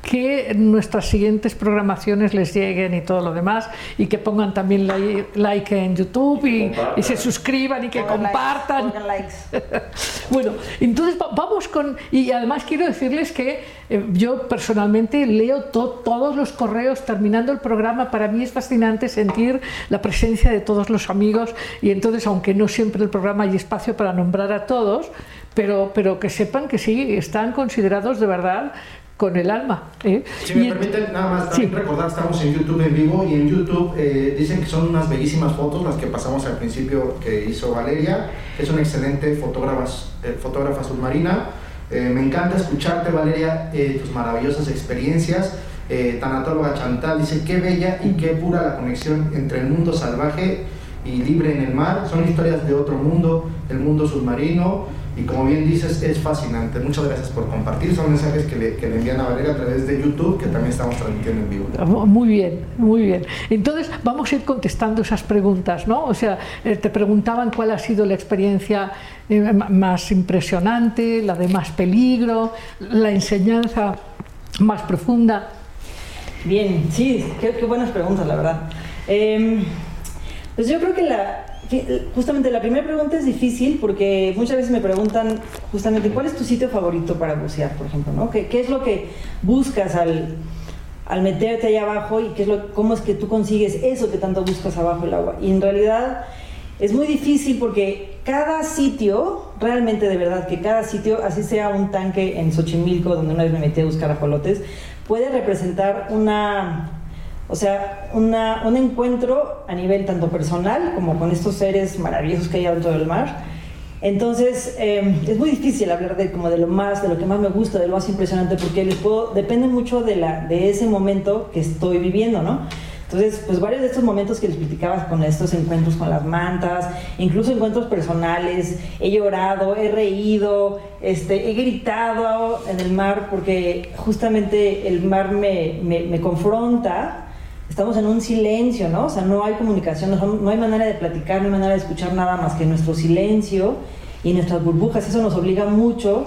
que nuestras siguientes programaciones les lleguen y todo lo demás y que pongan también like, like en YouTube y, y, se suscriban y que pongan compartan. Likes, likes. bueno, entonces vamos con... Y además quiero decirles que eh, yo personalmente leo to, todos los correos terminando el programa. Para mí es fascinante sentir la presencia de todos los amigos y entonces, aunque no siempre el programa hay espacio para nombrar a todos, pero, pero que sepan que sí, están considerados de verdad con el alma. ¿eh? Si me y, permiten, nada más también sí. recordar, estamos en YouTube en vivo y en YouTube eh, dicen que son unas bellísimas fotos las que pasamos al principio que hizo Valeria. Es una excelente fotógrafa, eh, fotógrafa submarina. me encanta escucharte, Valeria, tus maravillosas experiencias. tanatóloga Chantal dice, qué bella y qué pura la conexión entre el mundo salvaje y libre en el mar. Son historias de otro mundo, el mundo submarino. Y como bien dices, es fascinante. Muchas gracias por compartir. Son mensajes que le, que le, envían a Valeria a través de YouTube, que también estamos transmitiendo en vivo. Muy bien, muy bien. Entonces, vamos a ir contestando esas preguntas, ¿no? O sea, eh, te preguntaban cuál ha sido la experiencia eh, más impresionante, la de más peligro, la enseñanza más profunda. Bien, sí, qué, qué buenas preguntas, la verdad. Eh, pues yo creo que la, justamente la primera pregunta es difícil porque muchas veces me preguntan justamente cuál es tu sitio favorito para bucear, por ejemplo, ¿no? ¿Qué, es lo que buscas al, meterte allá abajo y cómo es que tú consigues eso que tanto buscas abajo el agua? Y en realidad es muy difícil porque cada sitio, realmente de verdad, que cada sitio, así sea un tanque en Xochimilco, donde una vez me metí a buscar ajolotes, puede representar una o sea, una, un encuentro a nivel tanto personal como con estos seres maravillosos que hay dentro del mar, Entonces, eh, es muy difícil hablar de, como de lo más, de lo que más me gusta, de lo más impresionante, porque les puedo, depende mucho de, la, de ese momento que estoy viviendo, ¿no? Entonces, pues varios de estos momentos que les platicabas con estos encuentros con las mantas, incluso encuentros personales, he llorado, he reído, este, he gritado en el mar porque justamente el mar me, me, me confronta, estamos en un silencio, ¿no? O sea, no hay comunicación, no hay manera de platicar, no hay manera de escuchar nada más que nuestro silencio y nuestras burbujas. Eso nos obliga mucho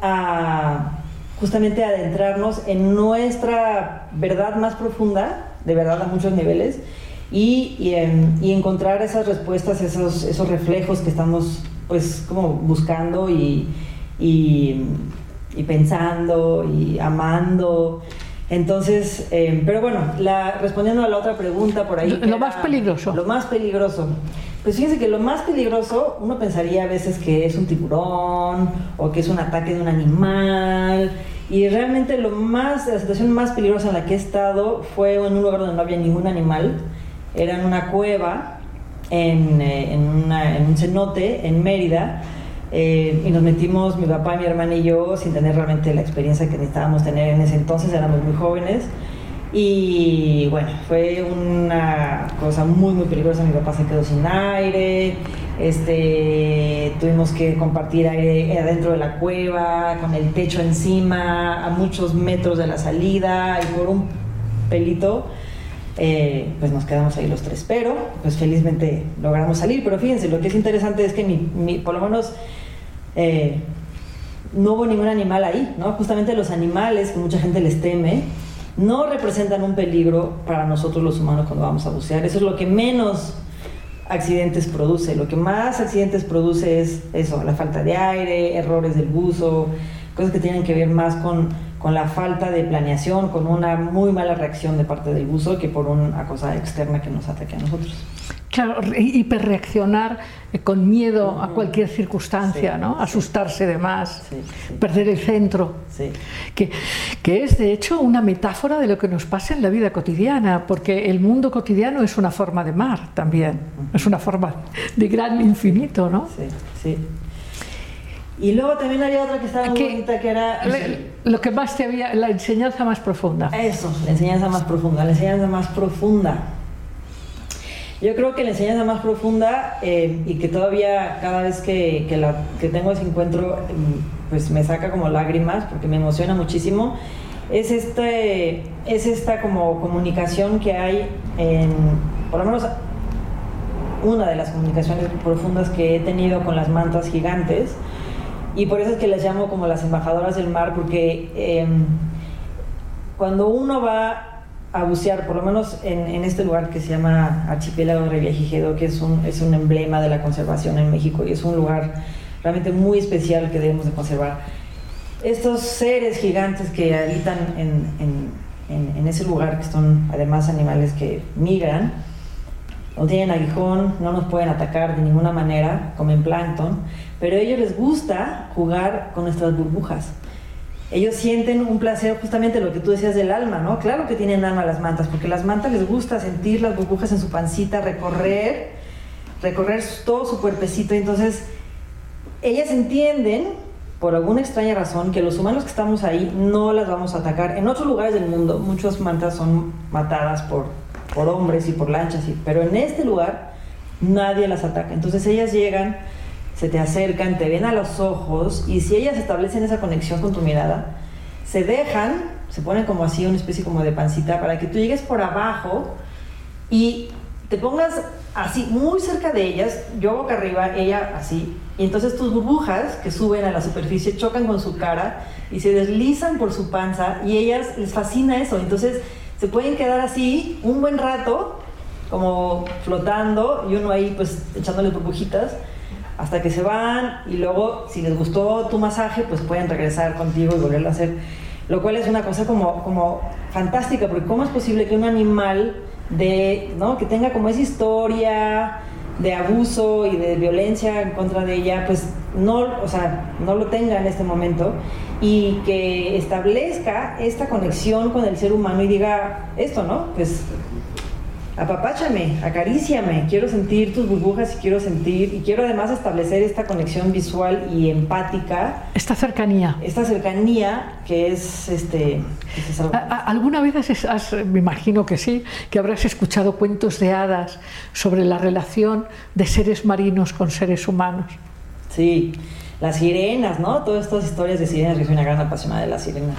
a justamente adentrarnos en nuestra verdad más profunda de verdad a muchos niveles, y, y, encontrar esas respuestas, esos, esos reflejos que estamos pues como buscando y, y pensando y amando. Entonces, eh, pero bueno, la, respondiendo a la otra pregunta por ahí. Lo, lo más peligroso. Lo más peligroso. Pues fíjense que lo más peligroso, uno pensaría a veces que es un tiburón o que es un ataque de un animal y realmente lo más, la situación más peligrosa en la que he estado fue en un lugar donde no había ningún animal. Era en una cueva, en, eh, en, una, en un cenote, en Mérida. Eh, y nos metimos, mi papá, mi hermana y yo, sin tener realmente la experiencia que necesitábamos tener en ese entonces, éramos muy jóvenes. Y bueno, fue una cosa muy, muy peligrosa. Mi papá se quedó sin aire, este, tuvimos que compartir aire adentro de la cueva, con el techo encima, a muchos metros de la salida, y por un pelito, eh, pues nos quedamos ahí los tres. Pero, pues felizmente logramos salir. Pero fíjense, lo que es interesante es que mi, mi, por lo menos eh, no hubo ningún animal ahí, ¿no? Justamente los animales que mucha gente les teme no representan un peligro para nosotros los humanos cuando vamos a bucear. Eso es lo que menos accidentes produce. Lo que más accidentes produce es eso, la falta de aire, errores del buzo, cosas que tienen que ver más con, con la falta de planeación, con una muy mala reacción de parte del buzo que por una cosa externa que nos ataque a nosotros. Claro, hiperreaccionar eh, con miedo a cualquier circunstancia, Sí, ¿no? sí. Asustarse de más, Sí, perder el centro. Que, que es de hecho una metáfora de lo que nos pasa en la vida cotidiana, porque el mundo cotidiano es una forma de mar también, es una forma de gran infinito, ¿no? Sí, sí. Y luego también había otra que estaba muy Que- bonita que era Le- Lo que más te había, la enseñanza más profunda. eso, la enseñanza más profunda, la enseñanza más profunda. Yo creo que la enseñanza más profunda eh, y que todavía cada vez que, que, tengo ese encuentro mm, pues me saca como lágrimas porque me emociona muchísimo es este es esta como comunicación que hay en por lo menos una de las comunicaciones profundas que he tenido con las mantas gigantes y por eso es que les llamo como las embajadoras del mar porque em, cuando uno va a bucear, por lo menos en, este lugar que se llama Archipiélago Revillagigedo, que es un, es un emblema de la conservación en México y es un lugar realmente muy especial que debemos de conservar. Estos seres gigantes que habitan en- en ese lugar, que son además animales que migran, no tienen aguijón, no nos pueden atacar de ninguna manera, comen plancton, pero a ellos les gusta jugar con nuestras burbujas. Ellos sienten un placer, justamente lo que tú decías del alma, ¿no? Claro que tienen alma las mantas, porque las mantas les gusta sentir las burbujas en su pancita, recorrer, recorrer todo su cuerpecito. Entonces, ellas entienden, por alguna extraña razón, que los humanos que estamos ahí no las vamos a atacar. En otros lugares del mundo, muchas mantas son matadas por, por hombres y por lanchas, y- pero en este lugar nadie las ataca. Entonces ellas llegan, se te acercan, te ven a los ojos, y si ellas establecen esa conexión con tu mirada, se dejan, se ponen como así, una especie como de pancita, para que tú llegues por abajo y te pongas así, muy cerca de ellas, yo boca arriba, ella así, y entonces tus burbujas que suben a la superficie chocan con su cara y se deslizan por su panza y ellas les fascina eso, entonces se pueden quedar así un buen rato, como flotando, y uno ahí pues echándole burbujitas, hasta que se van y luego si les gustó tu masaje pues pueden regresar contigo y volverlo a hacer lo cual es una cosa como, como fantástica porque cómo es posible que un animal de ¿no? que tenga como esa historia de abuso y de violencia en contra de ella pues no o sea no lo tenga en este momento y que establezca esta conexión con el ser humano y diga esto no pues apapáchame, acaríciame, quiero sentir tus burbujas y quiero sentir, y quiero además establecer esta conexión visual y empática. Esta cercanía. Esta cercanía que es, este... ¿Alguna vez has, me imagino que sí, que habrás escuchado cuentos de hadas sobre la relación de seres marinos con seres humanos? Sí, las sirenas, ¿no? Todas estas historias de sirenas, que soy una gran apasionada de las sirenas.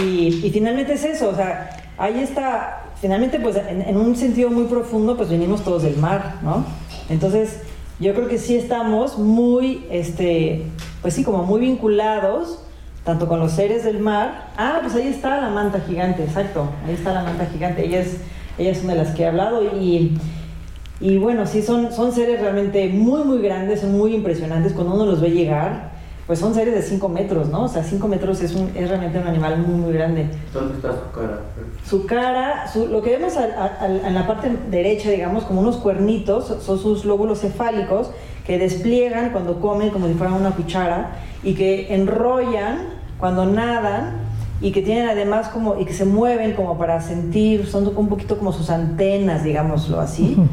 Y, y finalmente es eso, o sea, ahí está finalmente, pues en, un sentido muy profundo, pues venimos todos del mar, ¿no? Entonces, yo creo que sí estamos muy, este, pues sí, como muy vinculados, tanto con los seres del mar. Ah, pues ahí está la manta gigante, exacto, ahí está la manta gigante. Ella es, ella es una de las que he hablado y, y bueno, sí, son, son seres realmente muy, muy grandes, son muy impresionantes cuando uno los ve llegar pues son seres de 5 metros, ¿no? O sea, 5 metros es, un, es realmente un animal muy, muy grande. ¿Dónde está su cara? Su cara, lo que vemos en la parte derecha, digamos, como unos cuernitos, son sus lóbulos cefálicos que despliegan cuando comen como si fueran una cuchara y que enrollan cuando nadan y que tienen además como, y que se mueven como para sentir, son un poquito como sus antenas, digámoslo así.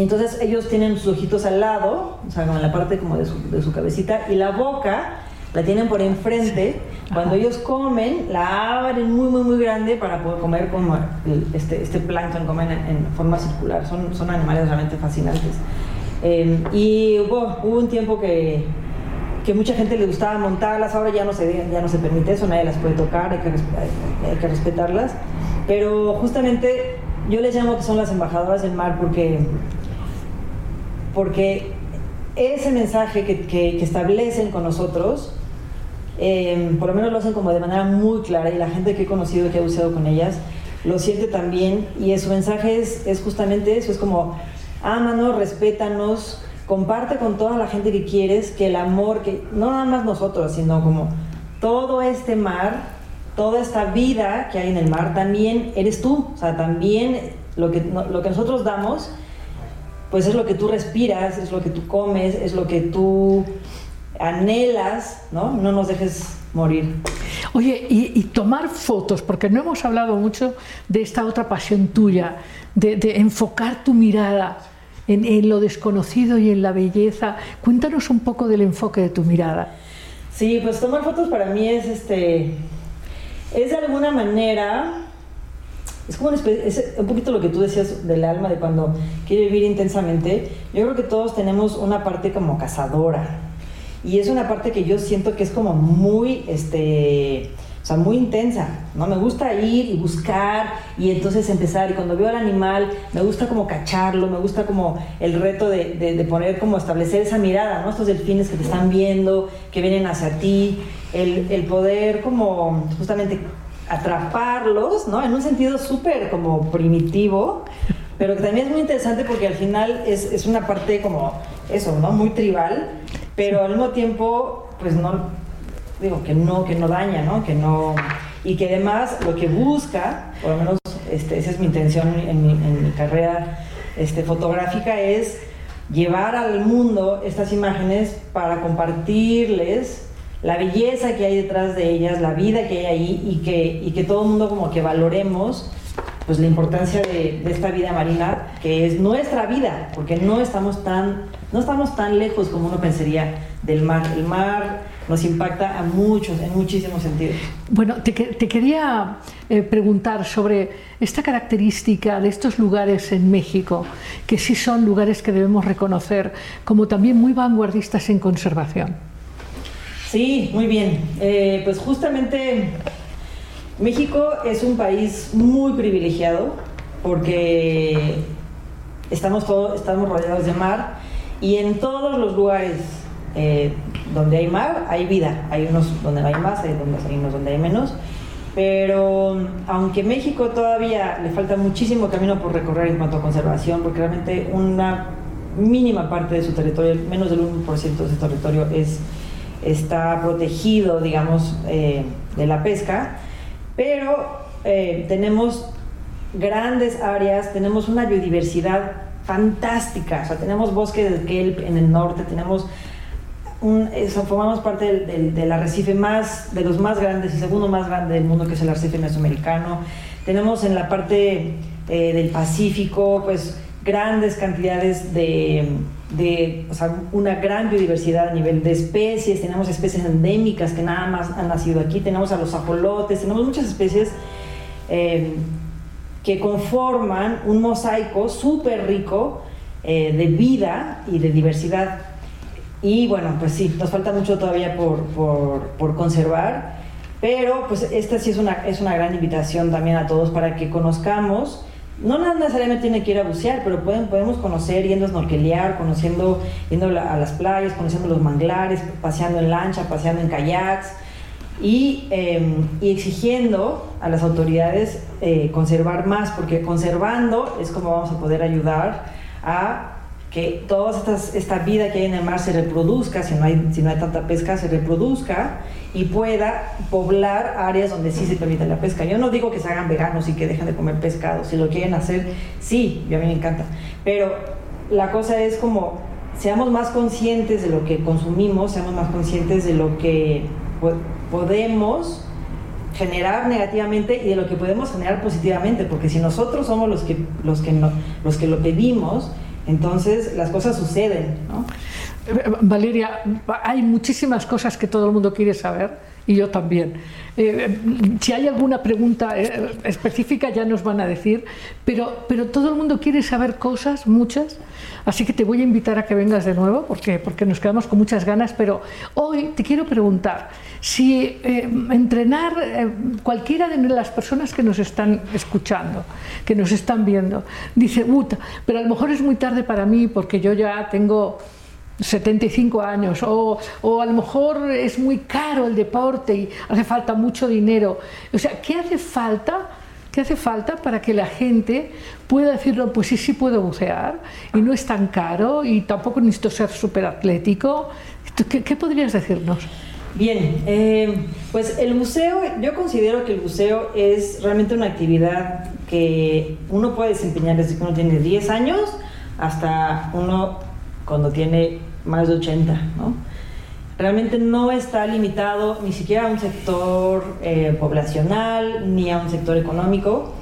Entonces ellos tienen sus ojitos al lado, o sea, en la parte como de su, cabecita, y la boca la tienen por enfrente. Cuando ellos comen, la abren muy, muy, muy grande para poder comer como este, este plancton, comen en, forma circular. Son, son animales realmente fascinantes. Em, y hubo, hubo, un tiempo que, que mucha gente le gustaba montarlas, ahora ya no se, ya no se permite eso, nadie las puede tocar, hay que, hay que respetarlas. Pero justamente yo les llamo que son las embajadoras del mar porque porque ese mensaje que, establecen con nosotros, em, por lo menos lo hacen como de manera muy clara y la gente que he conocido y que he usado con ellas lo siente también y su mensaje es, es justamente eso, es como ámanos, respétanos, comparte con toda la gente que quieres que el amor, que no nada más nosotros, sino como todo este mar, toda esta vida que hay en el mar, también eres tú, o sea, también lo que, lo que nosotros damos pues es lo que tú respiras, es lo que tú comes, es lo que tú anhelas, ¿no? No nos dejes morir. Oye, y, tomar fotos, porque no hemos hablado mucho de esta otra pasión tuya, de, enfocar tu mirada en, en, lo desconocido y en la belleza. Cuéntanos un poco del enfoque de tu mirada. Sí, pues tomar fotos para mí es este, es de alguna manera es como un poquito lo que tú decías del alma, de cuando quiere vivir intensamente. Yo creo que todos tenemos una parte como cazadora. Y es una parte que yo siento que es como muy, este, o sea, muy intensa, ¿no? Me gusta ir y buscar y entonces empezar. Y cuando veo al animal, me gusta como cacharlo, me gusta como el reto de, de, poner, como establecer esa mirada, ¿no? Estos delfines que te están viendo, que vienen hacia ti, el, el poder como justamente atraparlos, ¿no? En un sentido súper como primitivo, pero que también es muy interesante porque al final es, es, una parte como eso, ¿no? Muy tribal, pero al mismo tiempo, pues no, digo, que no, que no daña, ¿no? Que no... Y que además lo que busca, por lo menos este, esa es mi intención en mi, carrera este, fotográfica, es llevar al mundo estas imágenes para compartirles la belleza que hay detrás de ellas, la vida que hay ahí y que, todo el mundo como que valoremos pues la importancia de, esta vida marina que es nuestra vida, porque no estamos tan, no estamos tan lejos como uno pensaría del mar. El mar nos impacta a muchos, en muchísimos sentidos. Bueno, te, te quería eh, preguntar sobre esta característica de estos lugares en México, que sí son lugares que debemos reconocer como también muy vanguardistas en conservación. Sí, muy bien. Eh, pues justamente México es un país muy privilegiado porque estamos, estamos rodeados de mar y en todos los lugares eh, donde hay mar hay vida. Hay unos donde hay más, hay, unos donde hay menos. Pero aunque México todavía le falta muchísimo camino por recorrer en cuanto a conservación, porque realmente una mínima parte de su territorio, menos del 1% de su territorio es está protegido, digamos, eh, de la pesca, pero eh, tenemos grandes áreas, tenemos una biodiversidad fantástica, o sea, tenemos bosque de kelp en el norte, tenemos un, formamos parte del, arrecife más, de los más grandes, el segundo más grande del mundo, que es el arrecife mesoamericano, Tenemos en la parte eh, del Pacífico, pues grandes cantidades de, de una gran biodiversidad a nivel de especies, tenemos especies endémicas que nada más han nacido aquí, tenemos a los ajolotes, tenemos muchas especies eh, que conforman un mosaico súper rico eh, de vida y de diversidad. Y bueno, pues sí, nos falta mucho todavía por, por, por conservar, pero pues esta sí es una, es una gran invitación también a todos para que conozcamos no necesariamente tiene que ir a bucear, pero pueden, podemos conocer yendo a snorkelear, conociendo, yendo a las playas, conociendo los manglares, paseando en lancha, paseando en kayaks y, em, y exigiendo a las autoridades eh, conservar más, porque conservando es como vamos a poder ayudar a que toda esta vida que hay en el mar se reproduzca, si no, hay, si no hay tanta pesca, se reproduzca y pueda poblar áreas donde sí se permite la pesca. Yo no digo que se hagan veganos y que dejen de comer pescado, si lo quieren hacer, sí, a mí me encanta, pero la cosa es como seamos más conscientes de lo que consumimos, seamos más conscientes de lo que podemos generar negativamente y de lo que podemos generar positivamente, porque si nosotros somos los que, los que, no, los, que lo pedimos, entonces las cosas suceden. ¿no? Valeria, hay muchísimas cosas que todo el mundo quiere saber y yo también. Eh, si hay alguna pregunta eh, específica ya nos van a decir, pero, pero todo el mundo quiere saber cosas, muchas, así que te voy a invitar a que vengas de nuevo porque, porque nos quedamos con muchas ganas, pero hoy te quiero preguntar si eh, entrenar cualquiera de las personas que nos están escuchando, que nos están viendo, dice, pero a lo mejor es muy tarde para mí porque yo ya tengo 75 años, o, o, a lo mejor es muy caro el deporte y hace falta mucho dinero. O sea, ¿qué hace falta? ¿Qué hace falta para que la gente pueda decirlo, pues sí, sí puedo bucear y no es tan caro y tampoco necesito ser súper atlético? ¿Qué, ¿Qué, podrías decirnos? Bien, eh, pues el buceo, yo considero que el buceo es realmente una actividad que uno puede desempeñar desde que uno tiene 10 años hasta uno cuando tiene más de 80, ¿no? Realmente no está limitado ni siquiera a un sector eh, poblacional ni a un sector económico.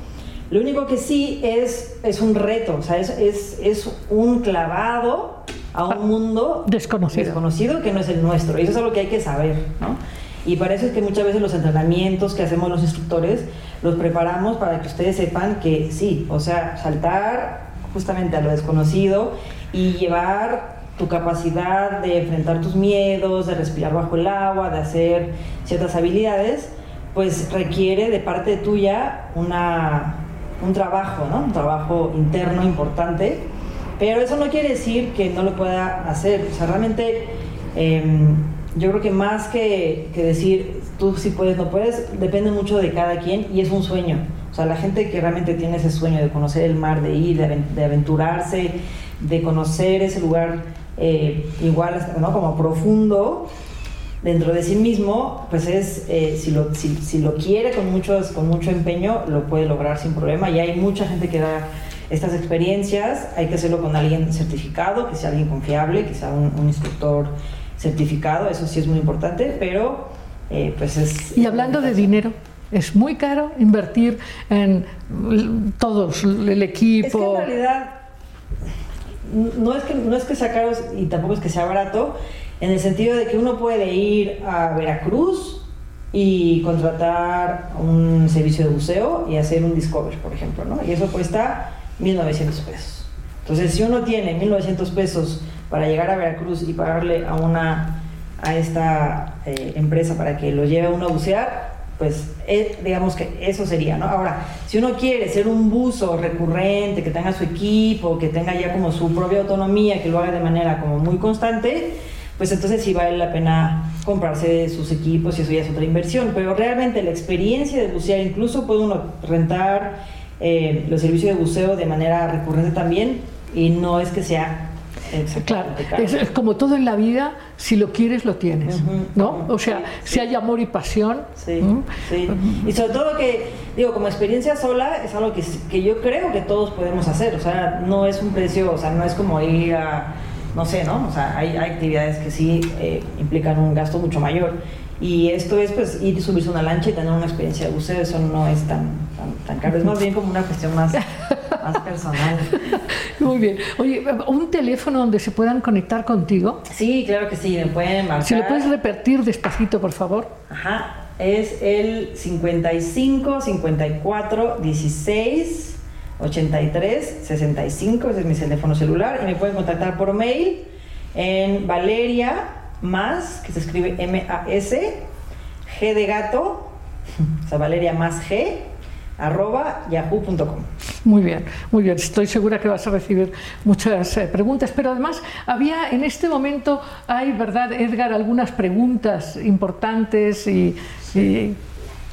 Lo único que sí es, es un reto, o sea, es, es, es un clavado a un mundo desconocido. desconocido que no es el nuestro. Y eso es algo que hay que saber, ¿no? Y para eso es que muchas veces los entrenamientos que hacemos los instructores los preparamos para que ustedes sepan que sí, o sea, saltar justamente a lo desconocido y llevar tu capacidad de enfrentar tus miedos, de respirar bajo el agua, de hacer ciertas habilidades, pues requiere de parte tuya una, un trabajo, ¿no? Un trabajo interno importante, pero eso no quiere decir que no lo pueda hacer, o sea, realmente em, yo creo que más que, decir tú sí puedes, no puedes, depende mucho de cada quien y es un sueño. O sea, la gente que realmente tiene ese sueño de conocer el mar, de ir, de aventurarse, de conocer ese lugar eh, igual ¿no? como profundo dentro de sí mismo, pues es, eh, si, lo, si, lo quiere con, muchos, con mucho empeño, lo puede lograr sin problema. Y hay mucha gente que da estas experiencias, hay que hacerlo con alguien certificado, que sea alguien confiable, que sea un, instructor certificado, eso sí es muy importante, pero eh, pues es... Y hablando de dinero, es muy caro invertir en todos, el equipo. Es que en realidad no es que, no es que sea caro y tampoco es que sea barato, en el sentido de que uno puede ir a Veracruz y contratar un servicio de buceo y hacer un Discover, por ejemplo, ¿no? Y eso cuesta 1.900 pesos. Entonces, si uno tiene 1.900 pesos para llegar a Veracruz y pagarle a una a esta eh, empresa para que lo lleve a uno a bucear, pues eh, digamos que eso sería, ¿no? Ahora, si uno quiere ser un buzo recurrente, que tenga su equipo, que tenga ya como su propia autonomía, que lo haga de manera como muy constante, pues entonces sí vale la pena comprarse sus equipos y eso ya es otra inversión. Pero realmente la experiencia de bucear, incluso puede uno rentar eh, los servicios de buceo de manera recurrente también, y no es que sea Claro, es, como todo en la vida, si lo quieres, lo tienes, ¿no? O sea, si hay amor y pasión. Sí, sí. Y sobre todo que, digo, como experiencia sola es algo que, que yo creo que todos podemos hacer, o sea, no es un precio, o sea, no es como ir a, no sé, ¿no? O sea, hay, hay actividades que sí eh, implican un gasto mucho mayor. Y esto es pues ir y subirse a una lancha y tener una experiencia de buceo, eso no es tan, tan, tan caro, es más bien como una cuestión más, más personal. Muy bien. Oye, ¿un teléfono donde se puedan conectar contigo? Sí, claro que sí, me pueden marcar. Si lo puedes repetir despacito, por favor. Ajá, es el 55 54 16 83 65, ese es mi teléfono celular, y me pueden contactar por mail en Valeria más, que se escribe M-A-S, G de gato, o sea, Valeria más G, arroba yahoo.com. Muy bien, muy bien. Estoy segura que vas a recibir muchas eh, preguntas, pero además había en este momento, hay, ¿verdad, Edgar, algunas preguntas importantes y... y...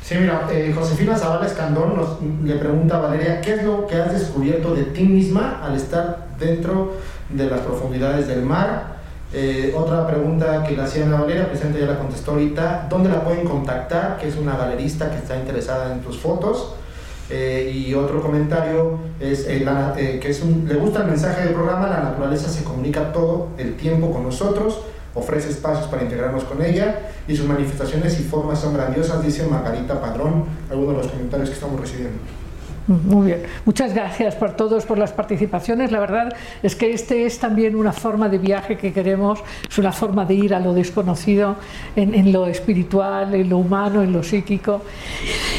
Sí, mira, eh, Josefina Zavala Escandón nos, le pregunta a Valeria, ¿qué es lo que has descubierto de ti misma al estar dentro de las profundidades del mar? Eh, otra pregunta que le hacían a Valeria, presente ya la contestó ahorita, ¿dónde la pueden contactar? Que es una galerista que está interesada en tus fotos. Eh, y otro comentario es eh, eh, que es un, le gusta el mensaje del programa, la naturaleza se comunica todo el tiempo con nosotros, ofrece espacios para integrarnos con ella y sus manifestaciones y formas son grandiosas, dice Margarita Padrón, algunos de los comentarios que estamos recibiendo. Muy bien, muchas gracias por todos, por las participaciones. La verdad es que este es también una forma de viaje que queremos, es una forma de ir a lo desconocido, en, en lo espiritual, en lo humano, en lo psíquico.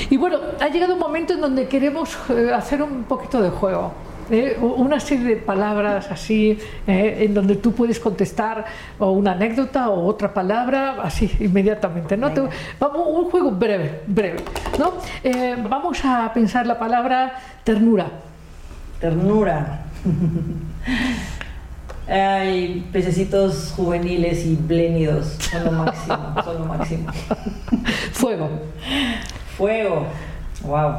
Y bueno, ha llegado un momento en donde queremos eh, hacer un poquito de juego. ¿Eh? una serie de palabras así, eh, en donde tú puedes contestar o una anécdota o otra palabra, así inmediatamente. ¿no? Te- vamos, un juego breve, breve. ¿no? Eh, vamos a pensar la palabra ternura. Ternura. Ay, pececitos juveniles y plénidos, son lo máximo, son lo máximo. Fuego. Fuego, wow.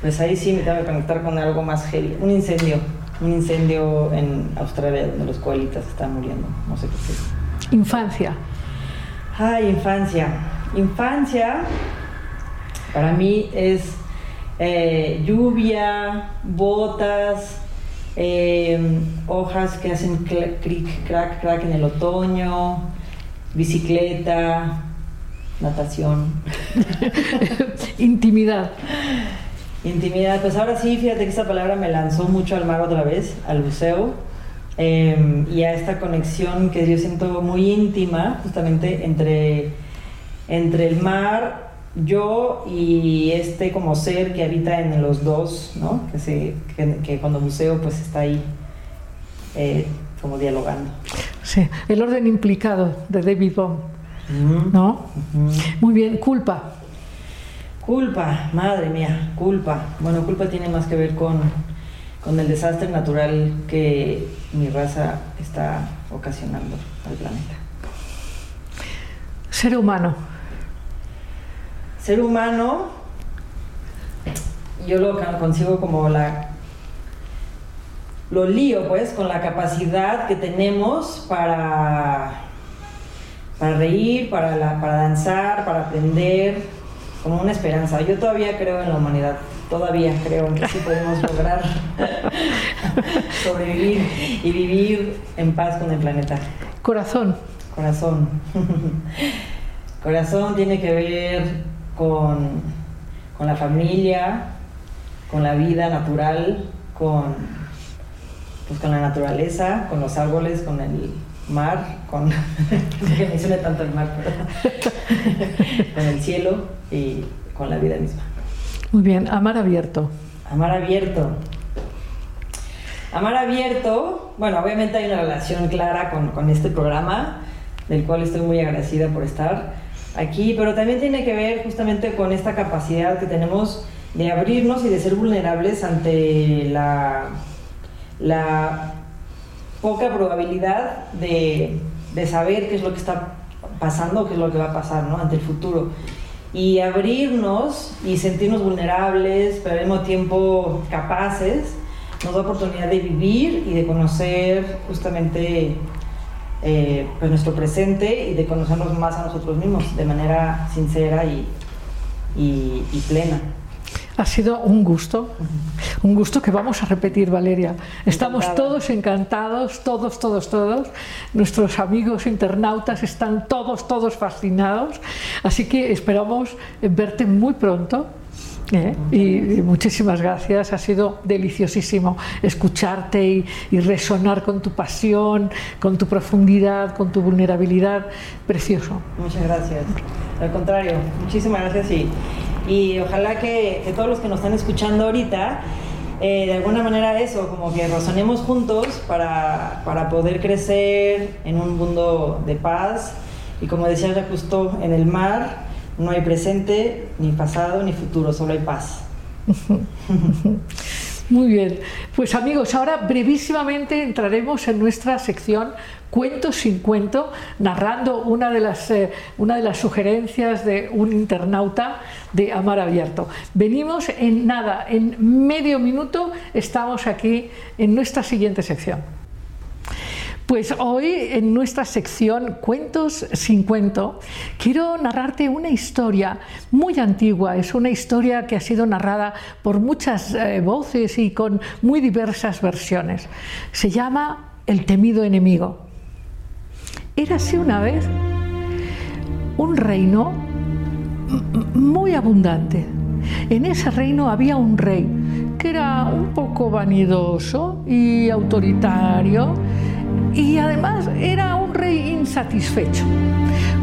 Pues ahí sí me tengo que conectar con algo más heavy. Un incendio, un incendio en Australia donde los koalitas están muriendo, no sé qué es. Infancia. Ay, infancia. Infancia para mí es eh, lluvia, botas, eh, hojas que hacen cl- cric, crack, crack en el otoño, bicicleta, natación. Intimidad. Intimidad, pues ahora sí, fíjate que esta palabra me lanzó mucho al mar otra vez, al buceo, eh, y a esta conexión que yo siento muy íntima, justamente entre, entre el mar, yo y este como ser que habita en los dos, ¿no? Que, se, que, que cuando buceo pues está ahí eh, como dialogando. Sí. El orden implicado de David Bohm. ¿No? Muy bien. Culpa. Culpa, madre mía, culpa. Bueno, culpa tiene más que ver con, con el desastre natural que mi raza está ocasionando al planeta. Ser humano. Ser humano, yo lo consigo como la... Lo lío, pues, con la capacidad que tenemos para, para reír, para, la- para danzar, para aprender, como una esperanza. Yo todavía creo en la humanidad, todavía creo en que sí podemos lograr sobrevivir y vivir en paz con el planeta. Corazón. Corazón. Corazón tiene que ver con, con la familia, con la vida natural, con, pues, con la naturaleza, con los árboles, con el mar, con que mencione tanto el mar, pero con el cielo y con la vida misma. Muy bien. Amar abierto. Amar abierto. Amar abierto, bueno, obviamente hay una relación clara con, con este programa, del cual estoy muy agradecida por estar aquí, pero también tiene que ver justamente con esta capacidad que tenemos de abrirnos y de ser vulnerables ante la, la poca probabilidad de, de saber qué es lo que está pasando, qué es lo que va a pasar ¿no? ante el futuro. Y abrirnos y sentirnos vulnerables, pero al mismo tiempo capaces, nos da oportunidad de vivir y de conocer justamente eh, pues nuestro presente y de conocernos más a nosotros mismos de manera sincera y, y- y plena. Ha sido un gusto, un gusto que vamos a repetir, Valeria. Estamos Encantada. todos encantados, todos, todos, todos. Nuestros amigos internautas están todos, todos fascinados. Así que esperamos verte muy pronto. ¿eh? Y, y muchísimas gracias, ha sido deliciosísimo escucharte y, y resonar con tu pasión, con tu profundidad, con tu vulnerabilidad. Precioso. Muchas gracias. Al contrario, muchísimas gracias y, y ojalá que, todos los que nos están escuchando ahorita, eh, de alguna manera eso, como que razonemos juntos para, para poder crecer en un mundo de paz. Y como decía Jacques Cousteau, en el mar no hay presente, ni pasado, ni futuro, solo hay paz. Muy bien, pues amigos, ahora brevísimamente entraremos en nuestra sección Cuentos sin cuento, narrando una de las, eh, una de las sugerencias de un internauta de Amar Abierto. Venimos en nada, en medio minuto estamos aquí en nuestra siguiente sección. Pues hoy en nuestra sección Cuentos sin cuento quiero narrarte una historia muy antigua, es una historia que ha sido narrada por muchas eh, voces y con muy diversas versiones. Se llama El temido enemigo. Érase una vez un reino muy abundante. En ese reino había un rey que era un poco vanidoso y autoritario y además era un rey insatisfecho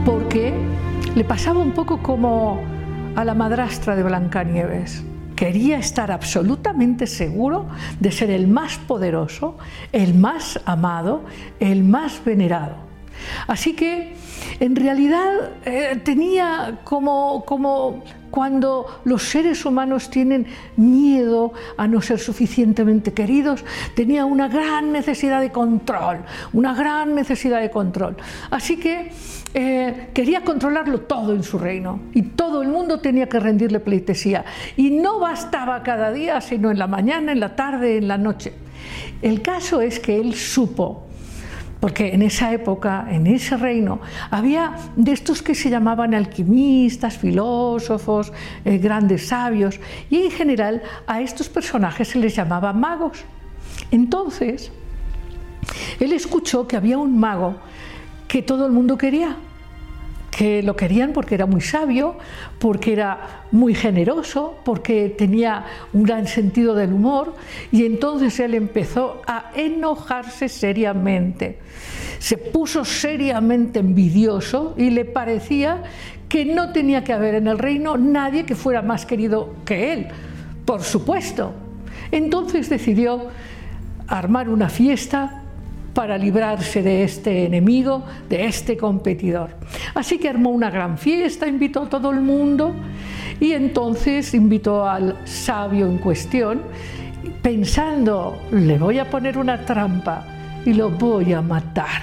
porque le pasaba un poco como a la madrastra de Blancanieves. Quería estar absolutamente seguro de ser el más poderoso, el más amado, el más venerado. Así que en realidad eh, tenía como, como cuando los seres humanos tienen miedo a no ser suficientemente queridos, tenía una gran necesidad de control, una gran necesidad de control. Así que eh, quería controlarlo todo en su reino y todo el mundo tenía que rendirle pleitesía. Y no bastaba cada día, sino en la mañana, en la tarde, en la noche. El caso es que él supo porque en esa época, en ese reino, había de estos que se llamaban alquimistas, filósofos, eh, grandes sabios, y en general a estos personajes se les llamaba magos. Entonces, él escuchó que había un mago que todo el mundo quería, que lo querían porque era muy sabio, porque era muy generoso, porque tenía un gran sentido del humor y entonces él empezó a enojarse seriamente. Se puso seriamente envidioso y le parecía que no tenía que haber en el reino nadie que fuera más querido que él, por supuesto. Entonces decidió armar una fiesta para librarse de este enemigo, de este competidor. Así que armó una gran fiesta, invitó a todo el mundo y entonces invitó al sabio en cuestión, pensando, le voy a poner una trampa y lo voy a matar.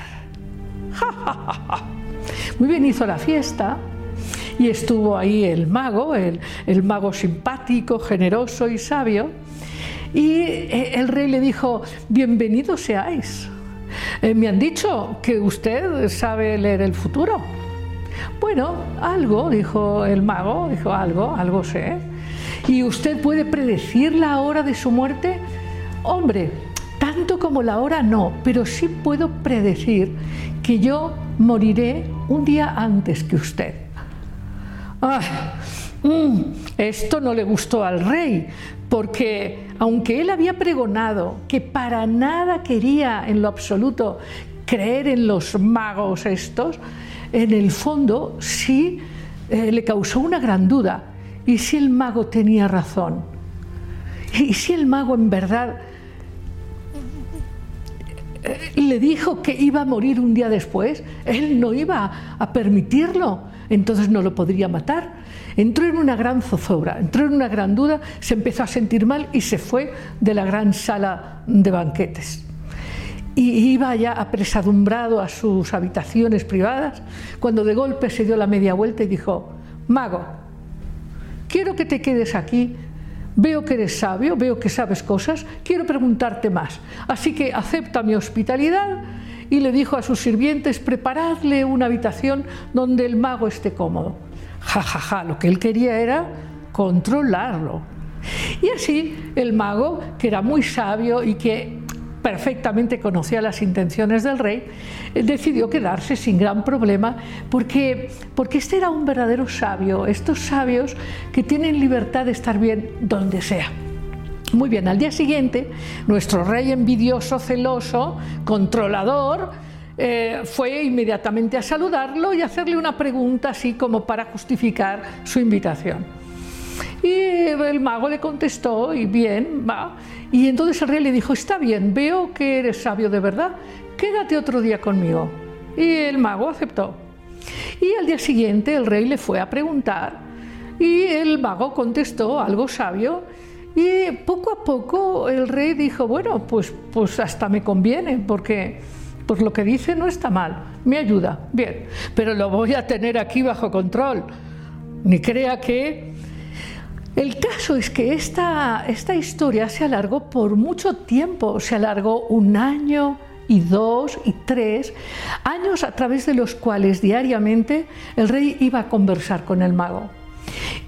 Muy bien hizo la fiesta y estuvo ahí el mago, el, mago simpático, generoso y sabio. Y eh, el rey le dijo, bienvenidos seáis. Eh, me han dicho que usted sabe leer el futuro. Bueno, algo, dijo el mago, dijo algo, algo sé. ¿Y usted puede predecir la hora de su muerte? Hombre, tanto como la hora no, pero sí puedo predecir que yo moriré un día antes que usted. Ay, mm, esto no le gustó al rey, porque aunque él había pregonado que para nada quería en lo absoluto creer en los magos estos, en el fondo sí eh, le causó una gran duda. ¿Y si el mago tenía razón? ¿Y si el mago en verdad eh, le dijo que iba a morir un día después? Él no iba a permitirlo, entonces no lo podría matar. Entró en una gran zozobra, entró en una gran duda, se empezó a sentir mal y se fue de la gran sala de banquetes. Y iba ya apresadumbrado a sus habitaciones privadas, cuando de golpe se dio la media vuelta y dijo, Mago, quiero que te quedes aquí, veo que eres sabio, veo que sabes cosas, quiero preguntarte más, así que acepta mi hospitalidad y le dijo a sus sirvientes, preparadle una habitación donde el mago esté cómodo. Ja, ja, ja, lo que él quería era controlarlo. Y así el mago, que era muy sabio y que perfectamente conocía las intenciones del rey, decidió quedarse sin gran problema porque, porque este era un verdadero sabio, estos sabios que tienen libertad de estar bien donde sea. Muy bien, al día siguiente, nuestro rey envidioso, celoso, controlador, eh, fue inmediatamente a saludarlo y hacerle una pregunta así como para justificar su invitación. Y el mago le contestó, y bien, va. Y entonces el rey le dijo, está bien, veo que eres sabio de verdad, quédate otro día conmigo. Y el mago aceptó. Y al día siguiente el rey le fue a preguntar y el mago contestó algo sabio y poco a poco el rey dijo, bueno, pues, pues hasta me conviene porque pues lo que dice no está mal, me ayuda, bien, pero lo voy a tener aquí bajo control. Ni crea que el caso es que esta, esta historia se alargó por mucho tiempo, se alargó un año y dos y tres años a través de los cuales diariamente el rey iba a conversar con el mago.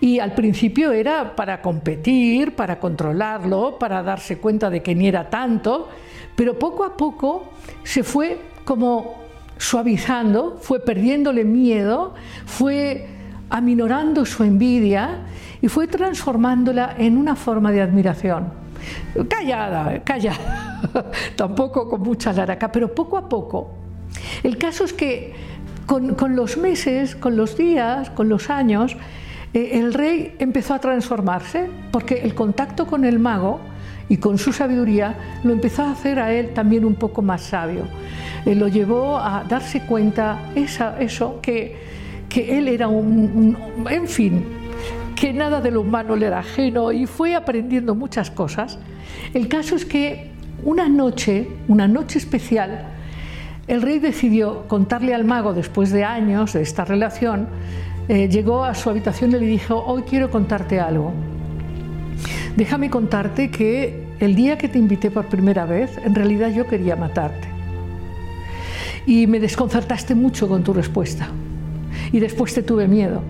Y al principio era para competir, para controlarlo, para darse cuenta de que ni era tanto, pero poco a poco se fue como suavizando, fue perdiéndole miedo, fue aminorando su envidia y fue transformándola en una forma de admiración. Callada, callada, tampoco con mucha laraca, pero poco a poco. El caso es que con, los meses, con los días, con los años, eh, el rey empezó a transformarse porque el contacto con el mago y con su sabiduría lo empezó a hacer a él también un poco más sabio. Eh, lo llevó a darse cuenta esa, eso, que, que él era un, en fin, que nada de lo humano le era ajeno y fue aprendiendo muchas cosas. El caso es que una noche, una noche especial, el rey decidió contarle al mago, después de años de esta relación, eh, llegó a su habitación y le dijo, hoy quiero contarte algo. Déjame contarte que el día que te invité por primera vez, en realidad yo quería matarte. Y me desconcertaste mucho con tu respuesta. Y después te tuve miedo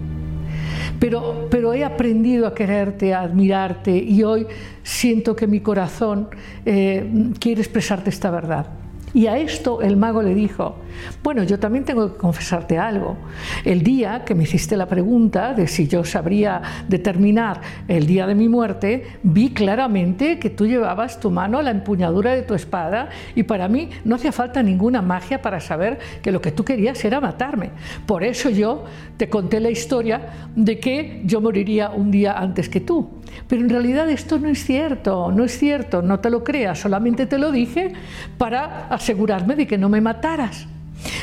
pero, he aprendido a quererte, a admirarte y hoy siento que mi corazón eh, quiere expresarte esta verdad. Y a esto el mago le dijo, bueno, yo también tengo que confesarte algo. El día que me hiciste la pregunta de si yo sabría determinar el día de mi muerte, vi claramente que tú llevabas tu mano a la empuñadura de tu espada y para mí no hacía falta ninguna magia para saber que lo que tú querías era matarme. Por eso yo te conté la historia de que yo moriría un día antes que tú. Pero en realidad esto no es cierto, no es cierto, no te lo creas, solamente te lo dije para asegurarme de que no me mataras.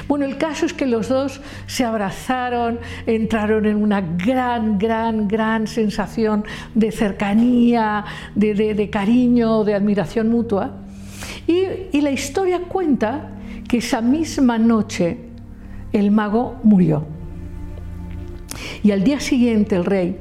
Bueno, el caso es que los dos se abrazaron, entraron en una gran, gran, gran sensación de cercanía, de, cariño, de admiración mutua. Y, y la historia cuenta que esa misma noche el mago murió. Y al día siguiente el rey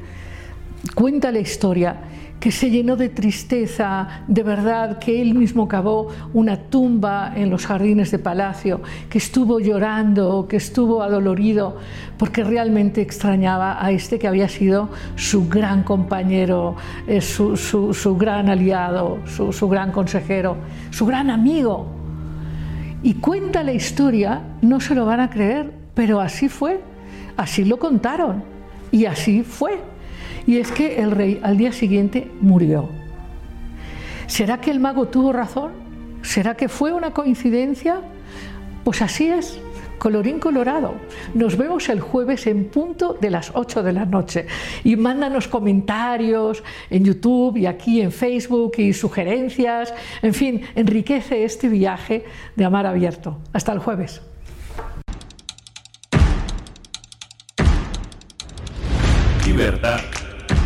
cuenta la historia que se llenó de tristeza, de verdad, que él mismo cavó una tumba en los jardines de palacio, que estuvo llorando, que estuvo adolorido, porque realmente extrañaba a este que había sido su gran compañero, eh, su, gran aliado, su gran consejero, su gran amigo. Y cuenta la historia, no se lo van a creer, pero así fue, así lo contaron y así fue. Y es que el rey al día siguiente murió. ¿Será que el mago tuvo razón? ¿Será que fue una coincidencia? Pues así es, colorín colorado. Nos vemos el jueves en punto de las 8 de la noche y mándanos comentarios en YouTube y aquí en Facebook y sugerencias. En fin, enriquece este viaje de Amar Abierto. Hasta el jueves. Libertad